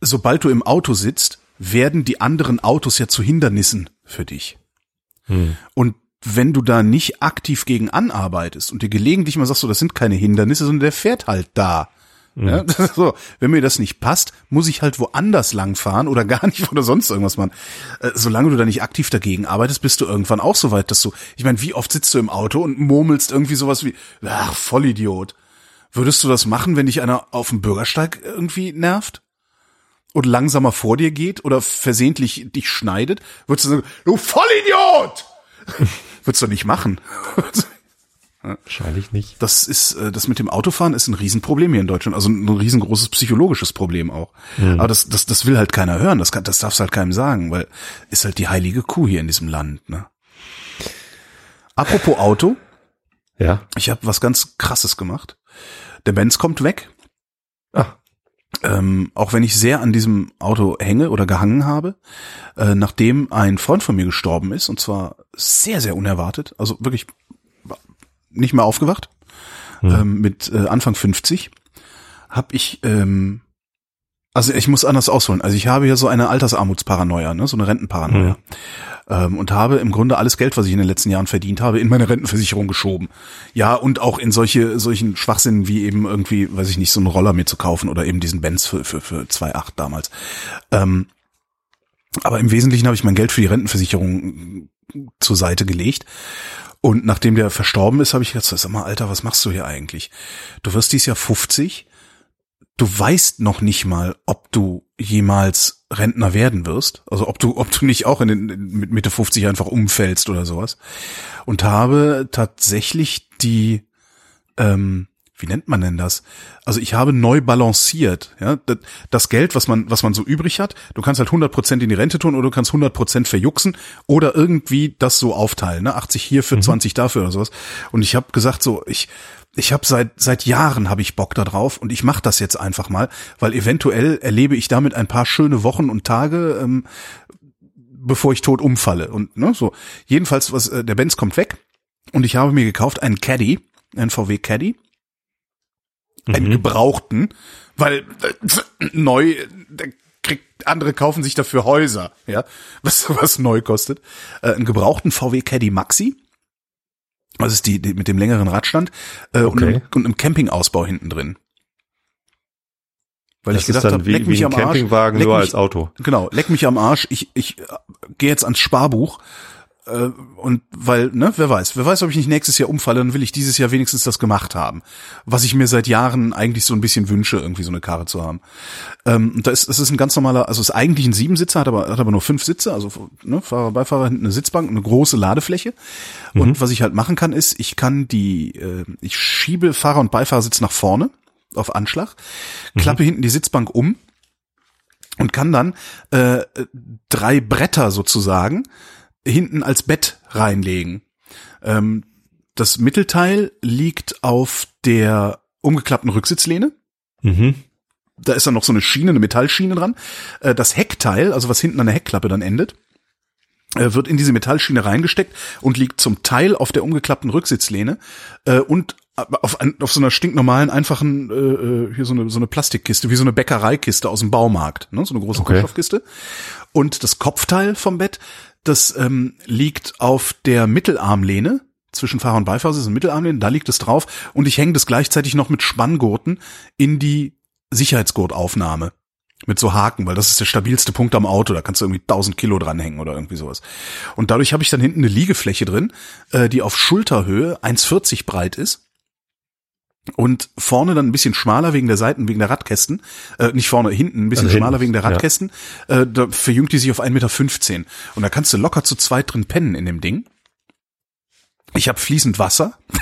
B: Sobald du im Auto sitzt, werden die anderen Autos ja zu Hindernissen für dich.
A: Hm.
B: Und wenn du da nicht aktiv gegen anarbeitest und dir gelegentlich mal sagst, so, das sind keine Hindernisse, sondern der fährt halt da. Ja, <laughs> so, wenn mir das nicht passt, muss ich halt woanders langfahren oder gar nicht oder sonst irgendwas machen. Äh, solange du da nicht aktiv dagegen arbeitest, bist du irgendwann auch so weit, dass du, ich meine, wie oft sitzt du im Auto und murmelst irgendwie sowas wie, ach, Vollidiot. Würdest du das machen, wenn dich einer auf dem Bürgersteig irgendwie nervt? Und langsamer vor dir geht oder versehentlich dich schneidet? Würdest du sagen, du Vollidiot! <laughs> Würdest du nicht machen.
A: wahrscheinlich nicht.
B: Das ist, äh, das mit dem Autofahren ist ein Riesenproblem hier in Deutschland, also ein riesengroßes psychologisches Problem auch. Aber das, das, das will halt keiner hören, das, kann, das darfst halt keinem sagen, weil ist halt die heilige Kuh hier in diesem Land. Ne? Apropos Auto,
A: Ja.
B: ich habe was ganz Krasses gemacht. Der Benz kommt weg,
A: Ah,
B: ähm, auch wenn ich sehr an diesem Auto hänge oder gehangen habe, äh, nachdem ein Freund von mir gestorben ist, und zwar sehr, sehr unerwartet, also wirklich nicht mehr aufgewacht, ähm, mit äh, Anfang 50, habe ich, ähm, also ich muss anders ausholen, also ich habe hier so eine Altersarmutsparanoia, ne, so eine Rentenparanoia. Ähm, und habe im Grunde alles Geld, was ich in den letzten Jahren verdient habe, in meine Rentenversicherung geschoben. Ja, und auch in solche solchen Schwachsinn wie eben irgendwie, weiß ich nicht, so einen Roller mir zu kaufen oder eben diesen Benz für für für 2,8 damals. Ähm, aber im Wesentlichen habe ich mein Geld für die Rentenversicherung zur Seite gelegt. Und nachdem der verstorben ist, habe ich gesagt, sag mal, Alter, was machst du hier eigentlich? Du wirst dies Jahr 50. Du weißt noch nicht mal, ob du jemals Rentner werden wirst. Also ob du, ob du nicht auch in den, mit Mitte 50 einfach umfällst oder sowas. Und habe tatsächlich die, ähm, wie nennt man denn das? Also ich habe neu balanciert, ja, das, Geld, was man, was man so übrig hat, du kannst halt 100% in die Rente tun oder du kannst 100% verjuxen oder irgendwie das so aufteilen, ne, 80 hier für 20 dafür oder sowas. Und ich habe gesagt so, ich ich habe seit seit Jahren habe ich Bock da drauf und ich mache das jetzt einfach mal, weil eventuell erlebe ich damit ein paar schöne Wochen und Tage, ähm, bevor ich tot umfalle und ne, so. Jedenfalls was äh, der Benz kommt weg und ich habe mir gekauft einen Caddy, einen VW Caddy, einen gebrauchten, weil äh, neu da kriegt andere kaufen sich dafür Häuser, ja, <laughs> was was neu kostet, äh, einen gebrauchten VW Caddy Maxi. Das ist die, die mit dem längeren Radstand äh, und,
A: Okay.
B: einem, und einem Campingausbau hinten drin. Weil
A: Das
B: ich gedacht
A: dann
B: habe,
A: wie,
B: leck
A: wie
B: mich
A: ein
B: am Arsch,
A: Campingwagen
B: leck
A: nur
B: mich,
A: als Auto.
B: Genau, leck mich am Arsch. Ich ich äh, gehe jetzt ans Sparbuch und weil ne, wer weiß, wer weiß, ob ich nicht nächstes Jahr umfalle, dann will ich dieses Jahr wenigstens das gemacht haben, was ich mir seit Jahren eigentlich so ein bisschen wünsche, irgendwie so eine Karre zu haben. Ähm, und da ist das ist ein ganz normaler, also ist eigentlich ein Siebensitzer, hat aber hat aber nur fünf Sitze, also ne, Fahrer, Beifahrer hinten eine Sitzbank, eine große Ladefläche. Und was ich halt machen kann, ist, ich kann die, äh, ich schiebe Fahrer und Beifahrersitz nach vorne auf Anschlag, klappe hinten die Sitzbank um und kann dann äh, drei Bretter sozusagen hinten als Bett reinlegen. Ähm, das Mittelteil liegt auf der umgeklappten Rücksitzlehne.
A: Mhm.
B: Da ist dann noch so eine Schiene, eine Metallschiene dran. Äh, das Heckteil, also was hinten an der Heckklappe dann endet, äh, wird in diese Metallschiene reingesteckt und liegt zum Teil auf der umgeklappten Rücksitzlehne äh, und auf, ein, auf so einer stinknormalen, einfachen, äh, äh, hier so eine, so eine Plastikkiste, wie so eine Bäckereikiste aus dem Baumarkt, ne? so eine große
A: Okay.
B: Kunststoffkiste. Und das Kopfteil vom Bett, das ähm, liegt auf der Mittelarmlehne, zwischen Fahrer und Beifahrersitz und Mittelarmlehne, da liegt es drauf und ich hänge das gleichzeitig noch mit Spanngurten in die Sicherheitsgurtaufnahme mit so Haken, weil das ist der stabilste Punkt am Auto. Da kannst du irgendwie 1000 Kilo dranhängen oder irgendwie sowas. Und dadurch habe ich dann hinten eine Liegefläche drin, äh, die auf Schulterhöhe 1,40 breit ist. Und vorne dann ein bisschen schmaler wegen der Seiten, wegen der Radkästen. Äh, nicht vorne, hinten ein bisschen
A: Also
B: schmaler
A: hinten,
B: wegen der
A: ja.
B: Radkästen. Äh, da verjüngt die sich auf 1,15 Meter. Und da kannst du locker zu zweit drin pennen in dem Ding. Ich habe fließend Wasser. <laughs>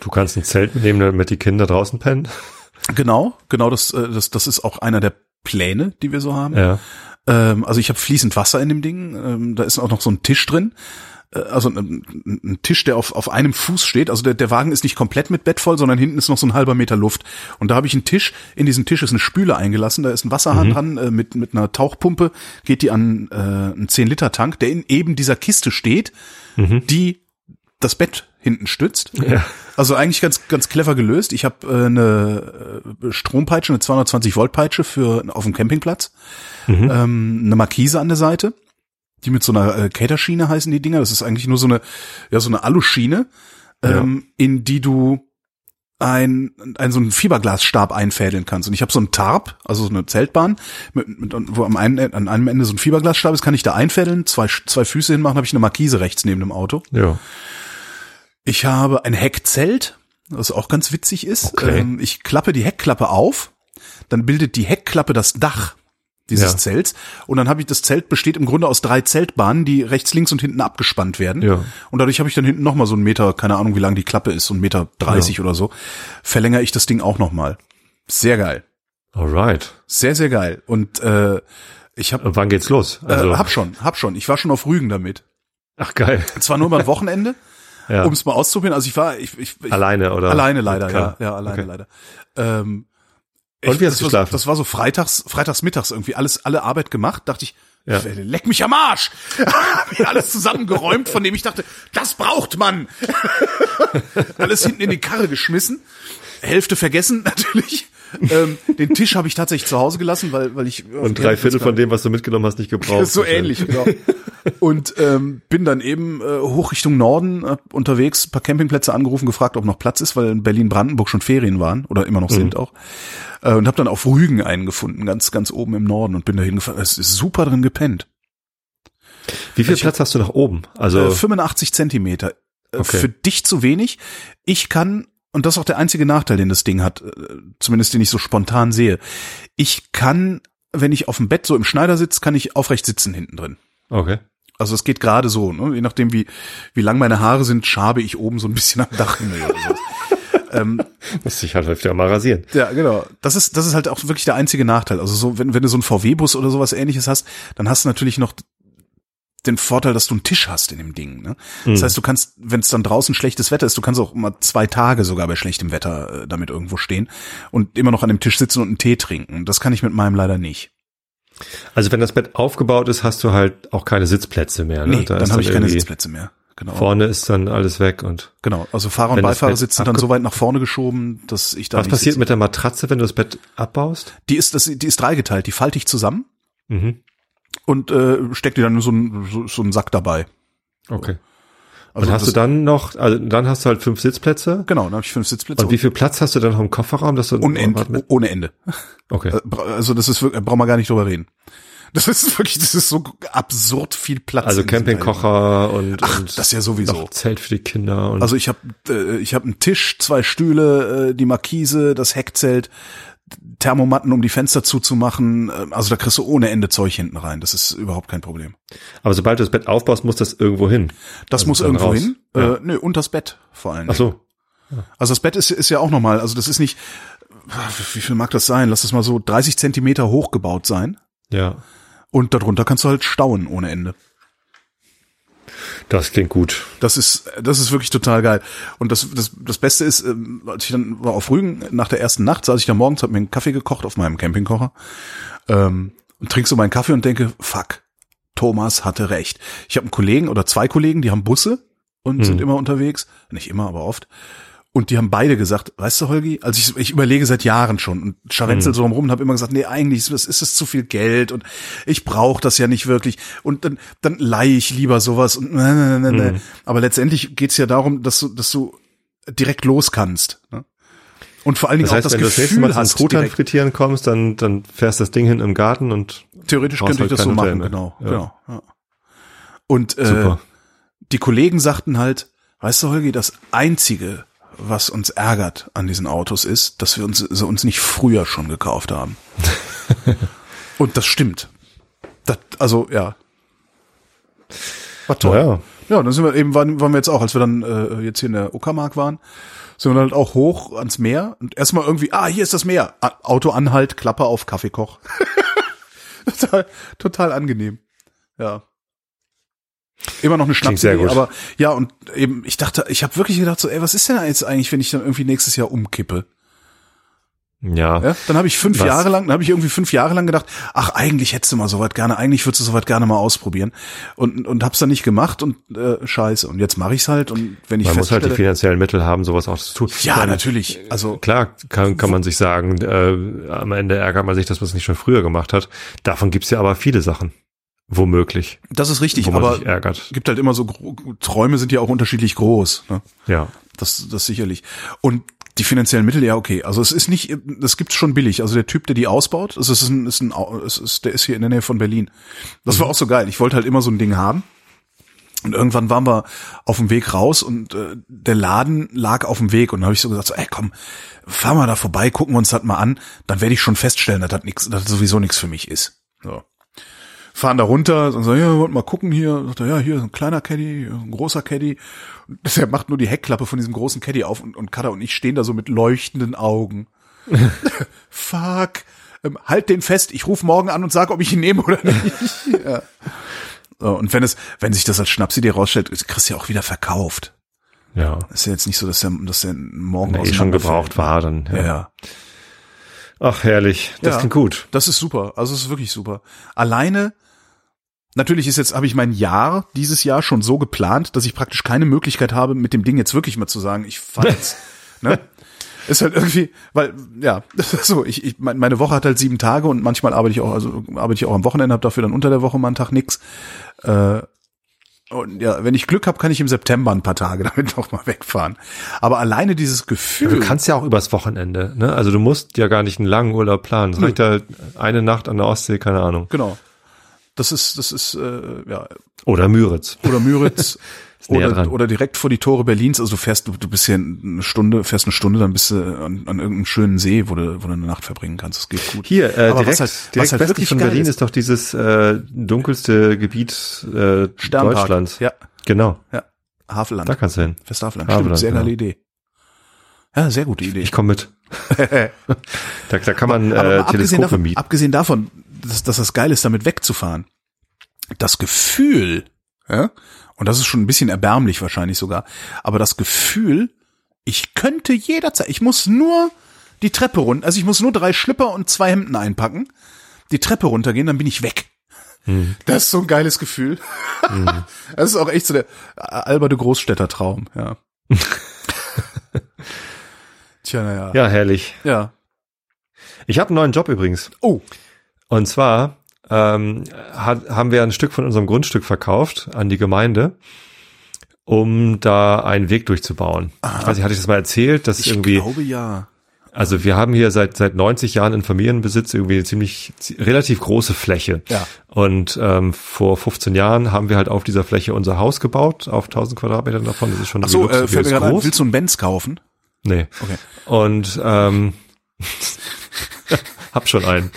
A: Du kannst ein Zelt mitnehmen, damit die Kinder draußen pennen.
B: Genau, genau das, äh, das, das ist auch einer der Pläne, die wir so haben.
A: Ja.
B: Ähm, also ich habe fließend Wasser in dem Ding. Ähm, da ist auch noch so ein Tisch drin. Äh, also ein, ein Tisch, der auf, auf einem Fuß steht. Also der, der Wagen ist nicht komplett mit Bett voll, sondern hinten ist noch so ein halber Meter Luft. Und da habe ich einen Tisch. In diesen Tisch ist eine Spüle eingelassen. Da ist ein Wasserhahn dran äh, mit, mit einer Tauchpumpe. Geht die an äh, einen 10-Liter-Tank, der in eben dieser Kiste steht, die das Bett hinten stützt.
A: Ja.
B: Also eigentlich ganz ganz clever gelöst. Ich habe äh, eine äh, Strompeitsche, eine 220 Volt Peitsche für auf dem Campingplatz, ähm, eine Markise an der Seite, die mit so einer äh, Caterschiene heißen die Dinger. Das ist eigentlich nur so eine ja so eine Aluschiene, ähm, in die du ein, ein so einen Fiberglasstab einfädeln kannst. Und ich habe so einen Tarp, also so eine Zeltbahn, mit, mit, wo am einen, an einem Ende so ein Fiberglasstab ist, kann ich da einfädeln, zwei, zwei Füße hinmachen, habe ich eine Markise rechts neben dem Auto.
A: Ja.
B: Ich habe ein Heckzelt, was auch ganz witzig ist.
A: Okay.
B: Ähm, ich klappe die Heckklappe auf, dann bildet die Heckklappe das Dach dieses
A: Ja.
B: Zelts und dann habe ich das Zelt besteht im Grunde aus drei Zeltbahnen, die rechts, links und hinten abgespannt werden.
A: Ja.
B: Und dadurch habe ich dann hinten noch mal so einen Meter, keine Ahnung, wie lang die Klappe ist, so einen Meter dreißig oder so, verlängere ich das Ding auch noch mal. Sehr geil,
A: Alright.
B: sehr sehr geil. Und äh, ich habe
A: Und wann geht's los? Also,
B: äh, hab schon, hab schon. Ich war schon auf Rügen damit.
A: ach geil.
B: Zwar nur mal ein Wochenende, <laughs>
A: Ja.
B: um es mal auszuprobieren. Also ich war, ich, ich, ich
A: Alleine oder?
B: Alleine leider,
A: Mit
B: ja, ja, alleine
A: Okay.
B: leider. Ähm,
A: Und wie hast
B: das
A: du
B: war,
A: geschlafen?
B: Das war so freitags, freitags mittags irgendwie alles, alle Arbeit gemacht, dachte ich,
A: Ja.
B: leck mich am Arsch. <laughs> Alles zusammengeräumt, von dem ich dachte, das braucht man. <laughs> alles hinten in die Karre geschmissen. Hälfte vergessen, <laughs> natürlich. Ähm, den Tisch habe ich tatsächlich zu Hause gelassen, weil, weil ich
A: Und drei Viertel von dem, was du mitgenommen hast, nicht gebraucht.
B: so ähnlich, genau. <laughs> Und ähm, bin dann eben äh, hoch Richtung Norden äh, unterwegs, ein paar Campingplätze angerufen, gefragt, ob noch Platz ist, weil in Berlin-Brandenburg schon Ferien waren oder immer noch sind auch. Äh, und habe dann auf Rügen einen gefunden, ganz ganz oben im Norden und bin da hingefahren. Es ist super drin gepennt.
A: Wie viel Platz hast du nach oben? Also,
B: Äh, 85 Zentimeter. Äh,
A: Okay.
B: Für dich zu wenig. Ich kann, und das ist auch der einzige Nachteil, den das Ding hat, äh, zumindest den ich so spontan sehe. Ich kann, wenn ich auf dem Bett so im Schneidersitz, kann ich aufrecht sitzen hinten drin.
A: okay.
B: Also es geht gerade so, ne? je nachdem wie wie lang meine Haare sind, schabe ich oben so ein bisschen am Dachhimmel oder so. <laughs>
A: Muss ich halt öfter mal rasieren.
B: Ja, genau. Das ist das ist halt auch wirklich der einzige Nachteil. Also so wenn wenn du so einen VW-Bus oder sowas Ähnliches hast, dann hast du natürlich noch den Vorteil, dass du einen Tisch hast in dem Ding. Ne? Das heißt, du kannst, wenn es dann draußen schlechtes Wetter ist, du kannst auch mal zwei Tage sogar bei schlechtem Wetter äh, damit irgendwo stehen und immer noch an dem Tisch sitzen und einen Tee trinken. Das kann ich mit meinem leider nicht.
A: Also wenn das Bett aufgebaut ist, hast du halt auch keine Sitzplätze mehr. Ne?
B: Nee,
A: Da
B: dann habe ich keine Sitzplätze mehr. Genau.
A: Vorne ist dann alles weg und
B: Genau. Also Fahrer und
A: Bett
B: sind dann so weit nach vorne geschoben, dass ich da
A: was passiert
B: sitze.
A: mit der Matratze, wenn du das Bett abbaust?
B: Die ist, das, die ist dreigeteilt, die falte ich zusammen
A: Mhm.
B: Und äh, steck dir dann so ein, so, so einen Sack dabei.
A: Okay.
B: Also
A: und hast du dann noch, also dann hast du halt fünf Sitzplätze.
B: Genau, dann habe ich fünf Sitzplätze.
A: Und wie viel Platz hast du dann noch im Kofferraum, dass du
B: Unend, ohne Ende.
A: Okay.
B: Äh, Also das ist wirklich, brauchen wir gar nicht drüber reden. Das ist wirklich, das ist so absurd viel Platz.
A: Also. Campingkocher und,
B: Ach,
A: und
B: das ja sowieso.
A: Zelt für die Kinder und
B: Also ich habe äh, ich habe einen Tisch, zwei Stühle, äh, die Markise, das Heckzelt, Thermomatten, um die Fenster zuzumachen. Äh, Also da kriegst du ohne Ende Zeug hinten rein. Das ist überhaupt kein Problem.
A: aber sobald du das Bett aufbaust, muss das irgendwo hin.
B: Das
A: Also
B: muss irgendwo
A: raus.
B: hin.
A: Ja.
B: Äh, nö, unters Bett vor allem.
A: Ach so.
B: Also das Bett ist, ist ja auch nochmal, also das ist nicht, wie viel mag das sein? Lass es mal so 30 Zentimeter hoch gebaut sein.
A: Ja.
B: Und darunter kannst du halt stauen ohne Ende.
A: Das klingt gut.
B: Das ist, das ist wirklich total geil. Und das, das, das Beste ist, ähm, als ich dann war auf Rügen, nach der ersten Nacht saß ich da morgens, hab mir einen Kaffee gekocht auf meinem Campingkocher ähm, und trink so meinen Kaffee und denke, fuck, Thomas hatte recht. Ich habe einen Kollegen oder zwei Kollegen, die haben Busse und sind immer unterwegs. Nicht immer, aber oft. Und die haben beide gesagt, weißt du, Holgi, also ich, ich überlege seit Jahren schon und scharwenzel so rum und habe immer gesagt, nee, eigentlich ist, ist es zu viel Geld und ich brauche das ja nicht wirklich und dann, dann leihe ich lieber sowas und ne, ne, ne, ne. aber letztendlich geht's ja darum, dass du, dass du direkt los kannst. Ne? Und vor allen Dingen
A: Das heißt,
B: auch das
A: wenn du das nächste
B: Gefühl
A: Mal
B: hast,
A: Truthahn
B: direkt,
A: frittieren kommst, dann, dann fährst das Ding hin im Garten und
B: theoretisch könnte ich
A: halt
B: das so machen, genau,
A: Ja.
B: genau. Ja. Und äh,
A: super.
B: die Kollegen sagten halt, weißt du, Holgi, das einzige, was uns ärgert an diesen Autos ist, dass wir uns, sie uns nicht früher schon gekauft haben. <laughs> Und das stimmt. Das, also, ja. War toll.
A: Ja.
B: Ja, dann sind wir eben, waren, waren wir jetzt auch, als wir dann äh, jetzt hier in der Uckermark waren, sind wir halt auch hoch ans Meer und erstmal irgendwie, ah, hier ist das Meer. Auto anhalt, Klappe auf, Kaffeekoch. <laughs> total, total angenehm. Ja. Immer noch eine Schnapsidee,
A: gut.
B: aber ja, und eben, ich dachte, ich habe wirklich gedacht, so, ey, was ist denn jetzt eigentlich, wenn ich dann irgendwie nächstes Jahr umkippe?
A: Ja.
B: Ja, dann habe ich fünf
A: Was?
B: Jahre lang, dann habe ich irgendwie fünf Jahre lang gedacht, ach eigentlich hättest du mal soweit gerne, eigentlich würdest du soweit gerne mal ausprobieren und und hab's dann nicht gemacht und äh, scheiße und jetzt mache ich's halt und wenn ich
A: Man muss halt die finanziellen Mittel haben, sowas auch zu tun.
B: ja
A: meine,
B: natürlich, also
A: Klar kann, kann man sich sagen, äh, am Ende ärgert man sich, dass man es nicht schon früher gemacht hat. Davon gibt's ja aber viele Sachen. Womöglich.
B: das ist richtig, aber
A: ärgert.
B: gibt halt immer so Träume sind ja auch unterschiedlich groß, ne?
A: Ja.
B: Das das sicherlich und die finanziellen Mittel, ja, okay. Also es ist nicht, das gibt's schon billig. Also der Typ, der die ausbaut, es ist ein, ist ein, es ist, der ist hier in der Nähe von Berlin. Das war auch so geil. Ich wollte halt immer so ein Ding haben. Und irgendwann waren wir auf dem Weg raus und äh, der Laden lag auf dem Weg und dann habe ich so gesagt, so, ey komm, fahr mal da vorbei, gucken wir uns das mal an, dann werde ich schon feststellen, dass das nix, dass das sowieso nichts für mich ist. So. Fahren da runter und sagen, ja, wir wollten mal gucken hier. Sagt er, ja, hier ist ein kleiner Caddy, ein großer Caddy. Und Der macht nur die Heckklappe von diesem großen Caddy auf und, und Kada und ich stehen da so mit leuchtenden Augen. <laughs> Fuck. Ähm, halt den fest, ich rufe morgen an und sag, ob ich ihn nehme oder nicht. <laughs> ja. So, und wenn es, wenn sich das als Schnapsidee rausstellt, kriegst du ja auch wieder verkauft.
A: Ja.
B: Ist ja jetzt nicht so, dass der, dass der morgen
A: er eh schon gebraucht war, dann.
B: Ja, ja.
A: Ach, herrlich. Das
B: Ja.
A: klingt gut.
B: Das ist super. Also es ist wirklich super. Alleine, natürlich ist jetzt, habe ich mein Jahr dieses Jahr schon so geplant, dass ich praktisch keine Möglichkeit habe, mit dem Ding jetzt wirklich mal zu sagen, ich fahre <laughs> jetzt. ne? Ist halt irgendwie, weil, ja, <laughs> so, ich, ich, mein- meine Woche hat halt sieben Tage und manchmal arbeite ich auch, also arbeite ich auch am Wochenende, habe dafür dann unter der Woche mal einen Tag nix. Äh, und ja, wenn ich Glück habe, kann ich im September ein paar Tage <laughs> damit noch mal wegfahren. Aber alleine dieses Gefühl.
A: Du kannst ja auch übers Wochenende, ne? Also du musst ja gar nicht einen langen Urlaub planen. Es reicht ja eine Nacht an der Ostsee, keine Ahnung.
B: genau. Das ist, das ist, äh, ja,
A: Oder Müritz.
B: oder Müritz <laughs> oder, oder direkt vor die Tore Berlins. Also du fährst, du, du bist hier eine Stunde, fährst eine Stunde, dann bist du an, an irgendeinem schönen See, wo du, wo du eine Nacht verbringen kannst. Das geht gut.
A: Hier, äh,
B: Aber
A: direkt,
B: was halt,
A: direkt
B: was halt
A: westlich
B: wirklich
A: von Berlin ist. doch dieses äh, dunkelste Gebiet äh,
B: Sternpark.
A: Deutschlands.
B: Ja,
A: Genau,
B: ja. Havelland.
A: da kannst du hin.
B: Westhavelland. Stimmt,
A: Havelland,
B: sehr
A: ja.
B: geile Idee. Ja, sehr gute Idee.
A: Ich komme mit. <laughs> da, da kann man äh, Teleskope
B: davon,
A: mieten.
B: abgesehen davon, dass, dass das geil ist, damit wegzufahren. Das Gefühl, Ja? Und das ist schon ein bisschen erbärmlich wahrscheinlich sogar. Aber das Gefühl, ich könnte jederzeit, ich muss nur die Treppe runter, also ich muss nur drei Schlipper und zwei Hemden einpacken, die Treppe runtergehen, dann bin ich weg. Das ist so ein geiles Gefühl. <laughs> Das ist auch echt so der alberne Großstädter-Traum, ja. <laughs> Tja, naja.
A: Ja, herrlich.
B: Ja.
A: Ich habe einen neuen Job übrigens.
B: Oh,
A: Und zwar ähm, hat, haben wir ein Stück von unserem Grundstück verkauft an die Gemeinde, um da einen Weg durchzubauen. Ich weiß nicht, hatte ich das mal erzählt, dass
B: ich
A: irgendwie,
B: glaube ja.
A: also wir haben hier seit seit 90 Jahren in Familienbesitz irgendwie eine ziemlich zi- relativ große Fläche.
B: Ja.
A: Und ähm, vor 15 Jahren haben wir halt auf dieser Fläche unser Haus gebaut, auf 1000 Quadratmetern davon. Das ist schon
B: Ach so, äh, fällt mir gerade
A: groß.
B: willst du einen Benz kaufen?
A: Nee.
B: Okay.
A: Und ähm, <laughs> hab schon einen.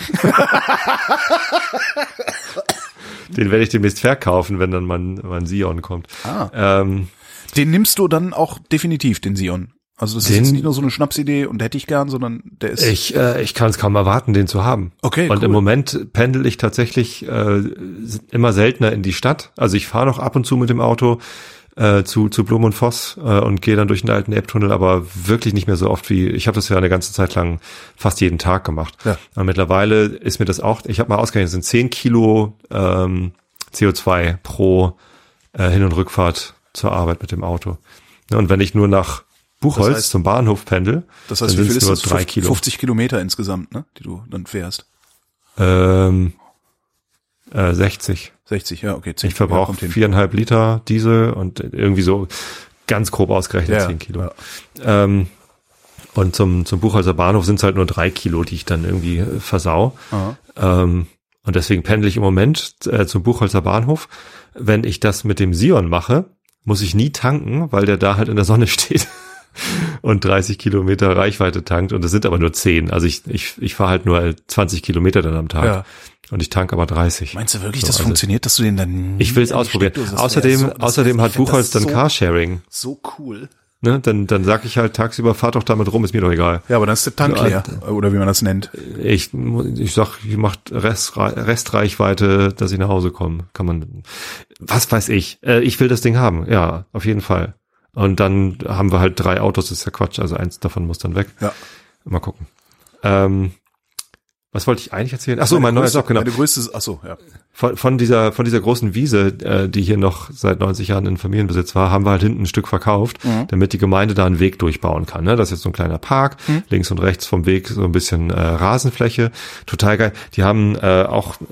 A: Den werde ich demnächst verkaufen, wenn dann mein, mein Sion kommt.
B: Ah.
A: Ähm,
B: Den nimmst du dann auch definitiv, den Sion. Also das ist
A: Den-
B: jetzt nicht nur so eine Schnapsidee und hätte ich gern, sondern der ist.
A: ich äh, ich kann es kaum erwarten, den zu haben.
B: Okay,
A: Und
B: cool.
A: im Moment pendel ich tatsächlich äh, immer seltener in die Stadt. Also ich fahre noch ab und zu mit dem Auto äh, zu, zu Blum und Voss äh, und gehe dann durch den alten Elbtunnel, aber wirklich nicht mehr so oft wie, ich habe das ja eine ganze Zeit lang fast jeden Tag gemacht.
B: Ja.
A: Aber mittlerweile ist mir das auch, ich habe mal ausgerechnet, es sind 10 Kilo ähm, CO2 pro äh, Hin- und Rückfahrt zur Arbeit mit dem Auto. Ja, und wenn ich nur nach Buchholz
B: Das heißt-
A: zum Bahnhof pendel,
B: Das heißt,
A: dann
B: wie viel
A: sind
B: ist
A: nur
B: das?
A: drei Kilo.
B: 50 Kilometer insgesamt, ne? Die du dann fährst.
A: Ähm, äh, 60.
B: 60, ja, okay. 10
A: Ich verbrauche viereinhalb Liter Diesel und irgendwie so ganz grob ausgerechnet
B: Ja,
A: 10 Kilo.
B: ja.
A: Ähm, und zum, zum Buchholzer Bahnhof sind es halt nur drei Kilo, die ich dann irgendwie äh, versau. Ähm, und deswegen pendle ich im Moment äh, zum Buchholzer Bahnhof. Wenn ich das mit dem Sion mache, muss ich nie tanken, weil der da halt in der Sonne <laughs> steht und 30 Kilometer Reichweite tankt. Und das sind aber nur 10. Also ich, ich, ich fahre halt nur 20 Kilometer dann am Tag.
B: Ja.
A: Und ich tank aber 30.
B: Meinst du wirklich,
A: So,
B: das
A: also-
B: funktioniert, dass du den dann
A: Ich will es ausprobieren. Außerdem,
B: so-
A: außerdem hat Buchholz dann
B: so,
A: Carsharing.
B: So cool.
A: Ne? Dann, dann sag ich halt tagsüber, fahr doch damit rum, ist mir doch egal.
B: Ja, aber dann ist der Tank leer. Oder wie man das nennt.
A: Ich, ich sag, ich macht Rest, Restreichweite, dass ich nach Hause komme. Kann man, was weiß ich. Äh, ich will das Ding haben. Ja, auf jeden Fall. Und dann haben wir halt drei Autos, das ist ja Quatsch. Also eins davon muss dann weg.
B: Ja.
A: Mal gucken. Ähm, was wollte ich eigentlich erzählen? Ach so, mein neuer Job, genau.
B: Meine größte, ach so, ja.
A: von, von dieser von dieser großen Wiese, äh, die hier noch seit 90 Jahren in Familienbesitz war, haben wir halt hinten ein Stück verkauft, damit die Gemeinde da einen Weg durchbauen kann. Ne? Das ist jetzt so ein kleiner Park, links und rechts vom Weg so ein bisschen äh, Rasenfläche, total geil. Die haben äh, auch äh,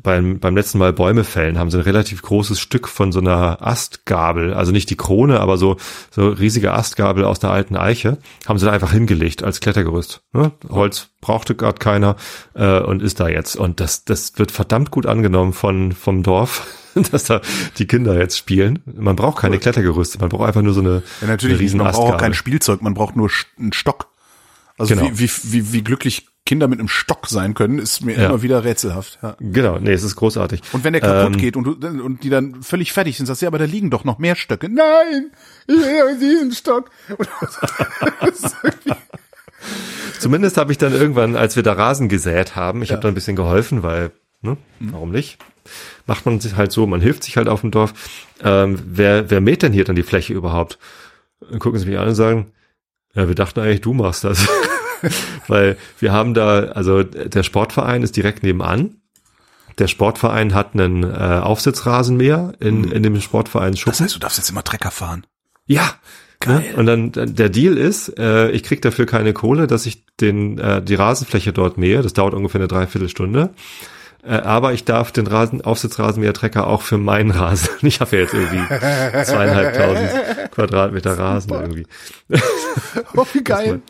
A: beim beim letzten Mal Bäume fällen, haben sie ein relativ großes Stück von so einer Astgabel, also nicht die Krone, aber so so riesige Astgabel aus der alten Eiche, haben sie da einfach hingelegt als Klettergerüst. Ne? Holz brauchte gerade keiner äh, und ist da jetzt. Und das, das wird verdammt gut angenommen von vom Dorf, <laughs> dass da die Kinder jetzt spielen. Man braucht keine Klettergerüste, man braucht einfach nur so eine,
B: Ja, natürlich
A: eine riesen
B: Man braucht auch kein Spielzeug, man braucht nur einen Stock. Also
A: Genau.
B: wie, wie, wie, wie glücklich Kinder mit einem Stock sein können, ist mir
A: Ja.
B: immer wieder rätselhaft. Ja.
A: Genau, nee, es ist großartig.
B: Und wenn der kaputt
A: Ähm,
B: geht und, du, und die dann völlig fertig sind, sagst du, ja, aber da liegen doch noch mehr Stöcke. Nein, ich will diesen Stock. <laughs>
A: Zumindest habe ich dann irgendwann, als wir da Rasen gesät haben, ich habe da ein bisschen geholfen, weil, ne, warum nicht? Macht man sich halt so, man hilft sich halt auf dem Dorf. Ähm, wer, wer mäht denn hier dann die Fläche überhaupt? Dann gucken sie mich an und sagen, ja, wir dachten eigentlich, du machst das. <laughs> weil wir haben da, also der Sportverein ist direkt nebenan. Der Sportverein hat einen äh, Aufsitzrasenmäher in, in dem Sportverein
B: das heißt, du darfst jetzt immer Trecker fahren.
A: Ja.
B: Geil.
A: Ne? Und dann dann der Deal ist, äh, ich krieg dafür keine Kohle, dass ich den äh, die Rasenfläche dort mähe. Das dauert ungefähr eine Dreiviertelstunde. Äh, aber ich darf den Rasen, Aufsitzrasenmähertrecker auch für meinen Rasen. <laughs> Ich habe ja jetzt irgendwie zweieinhalbtausend <laughs> Quadratmeter Rasen irgendwie.
B: Oh, wie geil.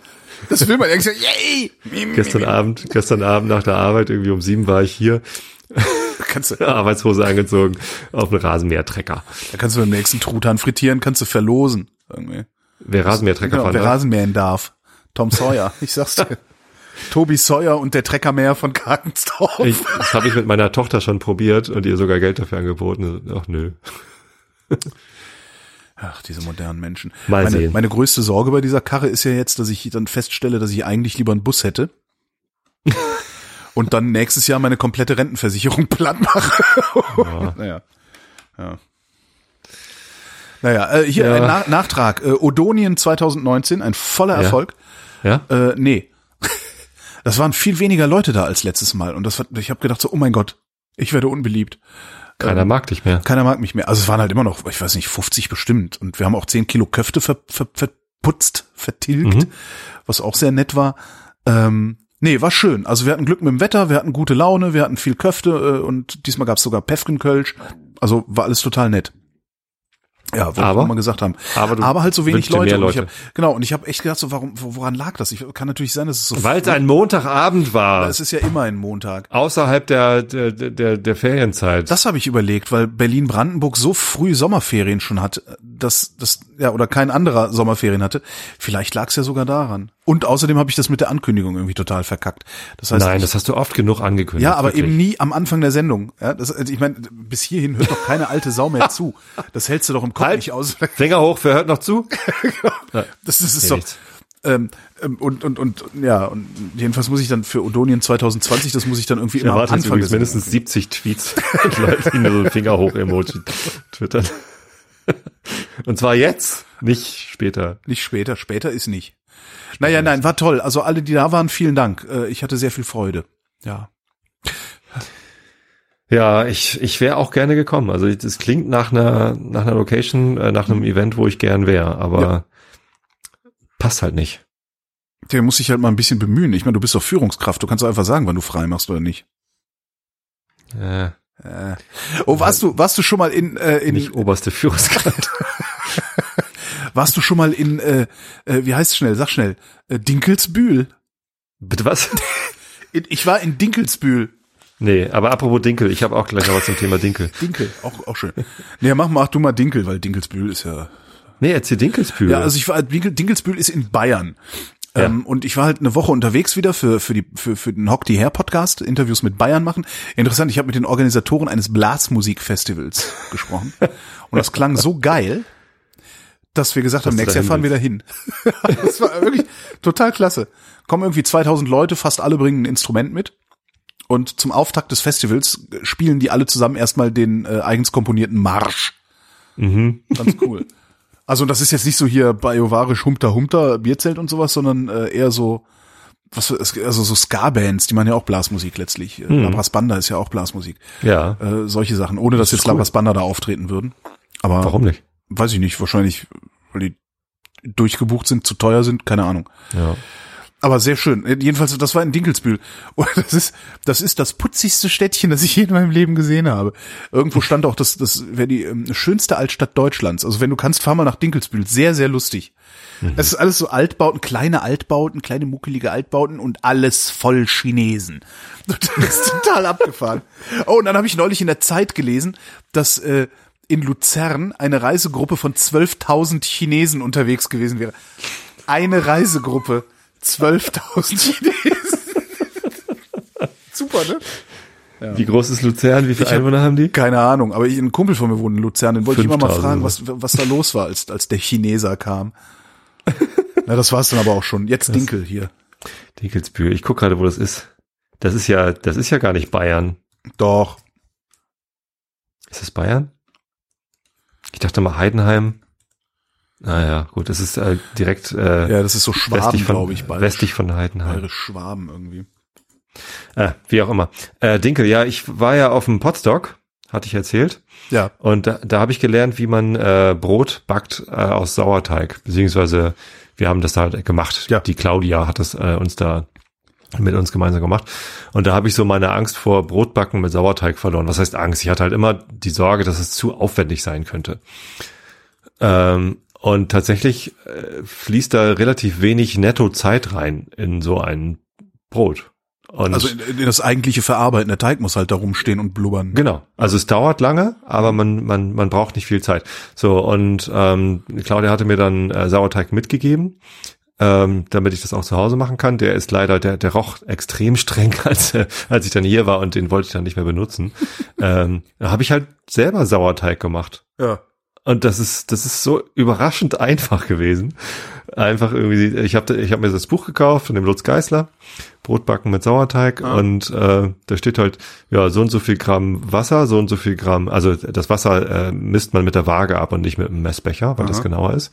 B: Das will man irgendwie sagen, yay!
A: Gestern Abend, gestern Abend nach der Arbeit irgendwie um sieben war ich hier,
B: Kannst du, <laughs>
A: Arbeitshose angezogen, auf einen Rasenmähertrecker.
B: da kannst du beim nächsten Truthahn frittieren, kannst du verlosen. Irgendwie.
A: Wer Rasenmähertrecker
B: Genau,
A: fahren
B: wer
A: darf.
B: Rasenmähen darf. Tom Sawyer, <laughs> ich sag's dir. Tobi Sawyer und der Treckermäher von Karkensdorf.
A: Ich, das habe ich mit meiner Tochter schon probiert und ihr sogar Geld dafür angeboten. Ach nö.
B: Ach, diese modernen Menschen.
A: Mal
B: meine,
A: sehen.
B: meine größte Sorge bei dieser Karre ist ja jetzt, dass ich dann feststelle, dass ich eigentlich lieber einen Bus hätte. Und dann nächstes Jahr meine komplette Rentenversicherung platt mache.
A: Ja. <laughs>
B: naja. Ja. Naja, äh, hier
A: Ja.
B: ein Na Nachtrag. Äh, Odonien 2019, ein voller
A: Ja.
B: Erfolg.
A: Ja?
B: Äh, nee. <laughs> Das waren viel weniger Leute da als letztes Mal. Und das war, ich habe gedacht so, oh mein Gott, ich werde unbeliebt.
A: Keiner
B: Ähm,
A: mag dich mehr.
B: Keiner mag mich mehr. Also es waren halt immer noch, ich weiß nicht, 50 bestimmt. Und wir haben auch 10 Kilo Köfte ver, ver, verputzt, vertilgt,
A: Mhm.
B: was auch sehr nett war. Ähm, nee, war schön. Also wir hatten Glück mit dem Wetter, wir hatten gute Laune, wir hatten viel Köfte äh, und diesmal gab es sogar Pefkenkölsch. Also war alles total nett. Ja, ich
A: Aber?
B: nur mal gesagt haben.
A: Aber
B: Aber halt so wenig Leute.
A: mehr
B: Und
A: Leute.
B: hab, genau, und ich habe echt gedacht, so, warum, wo- woran lag das? Ich, kann natürlich sein, dass es so
A: Weil es ein Montagabend war.
B: es ist ja immer ein Montag.
A: außerhalb der, der, der, der Ferienzeit.
B: Das habe ich überlegt, weil Berlin-Brandenburg so früh Sommerferien schon hat, dass das ja oder kein anderer Sommerferien hatte. Vielleicht lag es ja sogar daran. Und außerdem habe ich das mit der Ankündigung irgendwie total verkackt. Das heißt,
A: Nein, das hast du oft genug angekündigt.
B: ja, aber
A: wirklich.
B: eben nie am Anfang der Sendung. Ja, das, also ich meine, bis hierhin hört doch keine alte Sau mehr zu. Das hältst du doch im Kopf
A: Halt.
B: nicht aus.
A: Finger hoch, wer hört noch zu? <laughs>
B: Das, das ist doch. Ähm, ähm, und, und, und, ja, und jedenfalls muss ich dann für Odonien 2020, das muss ich dann irgendwie
A: Ich
B: immer am
A: jetzt
B: Anfang der
A: mindestens 70 Tweets <laughs> mit Leuten, die nur so ein Finger hoch Emoji twittern. Und zwar jetzt, nicht später.
B: Nicht später, später ist nicht. Naja, nein, war toll. Also alle, die da waren, vielen Dank. Äh, Ich hatte sehr viel Freude. Ja.
A: Ja, ich, ich wäre auch gerne gekommen. Also das klingt nach einer, nach einer Location, äh, nach einem Event, wo ich gern wäre, aber
B: Ja.
A: passt halt nicht.
B: Der muss sich halt mal ein bisschen bemühen. Ich meine, du bist doch Führungskraft. Du kannst doch einfach sagen, wann du frei machst oder nicht.
A: Äh,
B: Äh. Oh, warst du, warst du schon mal in, äh, in
A: nicht oberste Führungskraft. <laughs>
B: warst du schon mal in, äh, äh, wie heißt es schnell? Sag schnell. Äh, Dinkelsbühl.
A: Bitte was? <laughs>
B: Ich war in Dinkelsbühl.
A: Nee, aber apropos Dinkel, ich habe auch gleich noch was zum Thema Dinkel. <laughs>
B: Dinkel, auch, auch schön. Nee, mach mal, ach du mal Dinkel, weil Dinkelsbühl ist ja
A: Nee, erzähl Dinkelsbühl.
B: Ja, also ich war Dinkel, Dinkelsbühl ist in Bayern.
A: Ja.
B: Ähm, und ich war halt eine Woche unterwegs wieder für für die für, für den Hock die Hair Podcast Interviews mit Bayern machen. Interessant, ich habe mit den Organisatoren eines Blasmusikfestivals gesprochen <laughs> und das klang so geil, dass wir gesagt haben,
A: du
B: nächstes Jahr fahren wir dahin. <laughs> das war wirklich total klasse. Kommen irgendwie 2000 Leute, fast alle bringen ein Instrument mit. Und zum Auftakt des Festivals spielen die alle zusammen erstmal den äh, eigens komponierten Marsch.
A: Mhm.
B: Ganz cool. <laughs> Also das ist jetzt nicht so hier biovarisch Humter Humter Bierzelt und sowas, sondern äh, eher so was also so Ska-Bands, die machen ja auch Blasmusik letztlich. Äh, Labras Banda ist ja auch Blasmusik.
A: Ja,
B: Äh, solche Sachen, ohne dass
A: ist
B: jetzt
A: cool.
B: Labras Banda da auftreten würden. Aber
A: warum nicht?
B: weiß ich nicht, wahrscheinlich weil die durchgebucht sind, zu teuer sind, keine Ahnung.
A: Ja.
B: Aber sehr schön. Jedenfalls, das war in Dinkelsbühl. <laughs> Und das ist, das ist das putzigste Städtchen, das ich je in meinem Leben gesehen habe. Irgendwo stand auch, das, das wäre die ähm, schönste Altstadt Deutschlands. Also wenn du kannst, fahr mal nach Dinkelsbühl. Sehr, sehr lustig. Es ist alles so Altbauten, kleine Altbauten, kleine muckelige Altbauten und alles voll Chinesen. <laughs> Das ist total abgefahren. Oh, und dann habe ich neulich in der Zeit gelesen, dass äh, in Luzern eine Reisegruppe von 12.000 Chinesen unterwegs gewesen wäre. Eine Reisegruppe. 12.000 Chinesen. <laughs> Super, ne?
A: Wie groß ist Luzern? Wie viele
B: Ich hab-
A: Einwohner haben die?
B: Keine Ahnung, aber ich, ein Kumpel von mir wohnt in Luzern, den wollte ich immer mal
A: 5000
B: fragen, was, was da los war, als, als der Chineser kam. Na, das war's dann aber auch schon. Jetzt Dinkel hier.
A: Dinkelsbühl. Ich guck gerade, wo das ist. Das ist ja, das ist ja gar nicht Bayern.
B: Doch.
A: Ist das Bayern? Ich dachte mal Heidenheim. Naja, gut, das ist äh, direkt äh,
B: Ja, das ist so Schwaben,
A: westlich von,
B: glaube ich, bayerisch,
A: westlich von Heidenheim.
B: bayerisch Schwaben irgendwie.
A: Äh, wie auch immer. Äh, Dinkel, ja, ich war ja auf dem Potstock, hatte ich erzählt.
B: Ja.
A: Und da, da habe ich gelernt, wie man äh, Brot backt äh, aus Sauerteig. Beziehungsweise wir haben das da halt gemacht.
B: Ja.
A: Die Claudia hat das äh, uns da mit uns gemeinsam gemacht. Und da habe ich so meine Angst vor Brotbacken mit Sauerteig verloren. Was heißt Angst? Ich hatte halt immer die Sorge, dass es zu aufwendig sein könnte. Ähm, und tatsächlich äh, fließt da relativ wenig Netto-Zeit rein in so ein Brot. Und
B: Also das eigentliche Verarbeiten, der Teig muss halt da rumstehen und blubbern.
A: Genau. Also es dauert lange, aber man, man, man braucht nicht viel Zeit. So, und ähm, Claudia hatte mir dann äh, Sauerteig mitgegeben, ähm, damit ich das auch zu Hause machen kann. Der ist leider, der, der roch extrem streng, <laughs> als, äh, als ich dann hier war und den wollte ich dann nicht mehr benutzen. <laughs> ähm, da habe ich halt selber Sauerteig gemacht.
B: Ja.
A: Und das ist, das ist so überraschend einfach gewesen. Einfach irgendwie, ich habe ich hab mir das Buch gekauft von dem Lutz Geisler, Brotbacken mit Sauerteig
B: Ah.
A: und äh, da steht halt, ja, so und so viel Gramm Wasser, so und so viel Gramm, also das Wasser äh, misst man mit der Waage ab und nicht mit einem Messbecher, weil das
B: Aha.
A: genauer ist.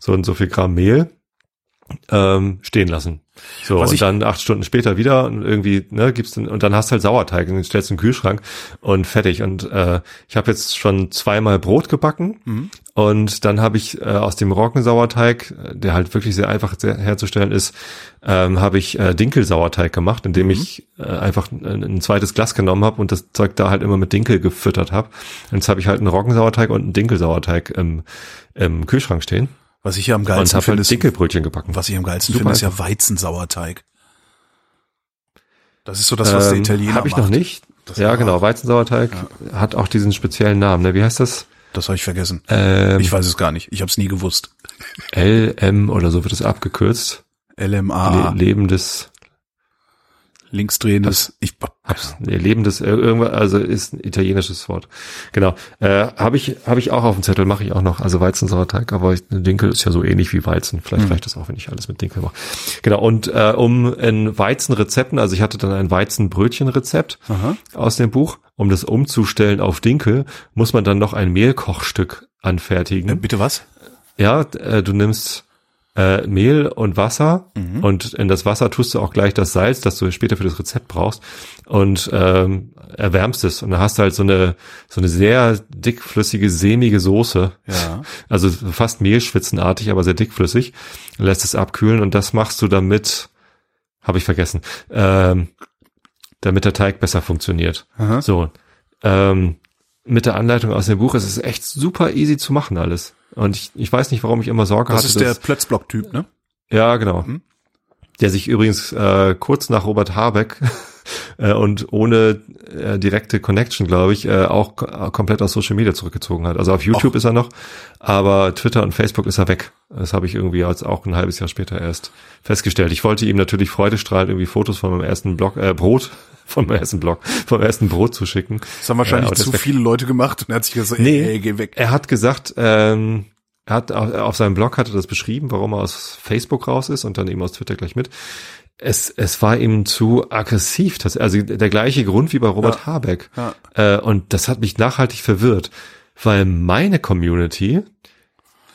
A: So und so viel Gramm Mehl ähm, stehen lassen. So,
B: Was
A: und dann acht Stunden später wieder und irgendwie, ne, gibt's den, und dann hast du halt Sauerteig und den stellst du in den Kühlschrank und fertig. Und äh, ich habe jetzt schon zweimal Brot gebacken
B: Mhm.
A: und dann habe ich äh, aus dem Roggensauerteig, äh, der halt wirklich sehr einfach herzustellen ist, ähm, habe ich äh, Dinkelsauerteig gemacht, indem
B: Mhm.
A: ich äh, einfach ein, ein zweites Glas genommen habe und das Zeug da halt immer mit Dinkel gefüttert habe. Und jetzt habe ich halt einen Roggensauerteig und einen Dinkelsauerteig im, im Kühlschrank stehen
B: Was ich ja am geilsten finde,
A: halt
B: ist,
A: Dinkelbrötchen gebacken.
B: was ich am geilsten finde, ist ja. Weizensauerteig. Das ist so das, was der
A: Ähm,
B: Italiener
A: Habe ich
B: macht.
A: noch nicht.
B: Das-
A: ja, genau. Weizensauerteig hat auch diesen speziellen Namen. Ne? Wie heißt das?
B: Das habe ich vergessen.
A: Ähm,
B: ich weiß es gar nicht. Ich habe es nie gewusst.
A: LM oder so wird es abgekürzt.
B: LMA,
A: Le lebendes,
B: linksdrehendes. Ich,
A: hab's, nee, lebendes, ir- irgendwas, also ist ein italienisches Wort. Genau. Äh, habe ich, habe ich auch auf dem Zettel, mache ich auch noch. Also Weizensauerteig, aber ich, Dinkel ist ja so ähnlich wie Weizen. Vielleicht reicht das auch, wenn ich alles mit Dinkel mache. Genau. Und äh, um in Weizenrezepten, also ich hatte dann ein Weizenbrötchenrezept
B: Aha.
A: aus dem Buch. Um das umzustellen auf Dinkel, muss man dann noch ein Mehlkochstück anfertigen.
B: Äh, bitte was?
A: Ja, äh, du nimmst äh, Mehl und Wasser
B: Mhm.
A: und in das Wasser tust du auch gleich das Salz, das du später für das Rezept brauchst und ähm, erwärmst es und dann hast du halt so eine so eine sehr dickflüssige sämige Soße,
B: Ja. <laughs>
A: also fast Mehlschwitzenartig, aber sehr dickflüssig. Lässt es abkühlen und das machst du damit, habe ich vergessen, ähm, damit der Teig besser funktioniert.
B: Aha.
A: So, ähm, mit der Anleitung aus dem Buch ist es echt super easy zu machen alles. Und ich, ich weiß nicht, warum ich immer Sorge
B: Das
A: hatte.
B: ist der Plötzblock-Typ, ne?
A: ja, genau.
B: Mhm.
A: Der sich übrigens äh, kurz nach Robert Habeck <laughs> äh, und ohne äh, direkte Connection, glaube ich, äh, auch ko- komplett aus Social Media zurückgezogen hat. Also auf YouTube ist er noch, aber Twitter und Facebook ist er weg. Das habe ich irgendwie als auch ein halbes Jahr später erst festgestellt. Ich wollte ihm natürlich freudestrahlend irgendwie Fotos von meinem ersten Blog, äh, Brot, von meinem ersten Blog, vom ersten Brot zu schicken.
B: Das haben wahrscheinlich
A: das
B: zu viele Leute gemacht und er hat sich gesagt,
A: Nee.
B: ey, geh weg.
A: Er hat gesagt, ähm, er hat auf, auf seinem Blog hat er das beschrieben, warum er aus Facebook raus ist und dann eben aus Twitter gleich mit. Es, es war ihm zu aggressiv, das, also der gleiche Grund wie bei Robert
B: Ja.
A: Habeck.
B: Ja.
A: Äh, und das hat mich nachhaltig verwirrt, weil meine Community,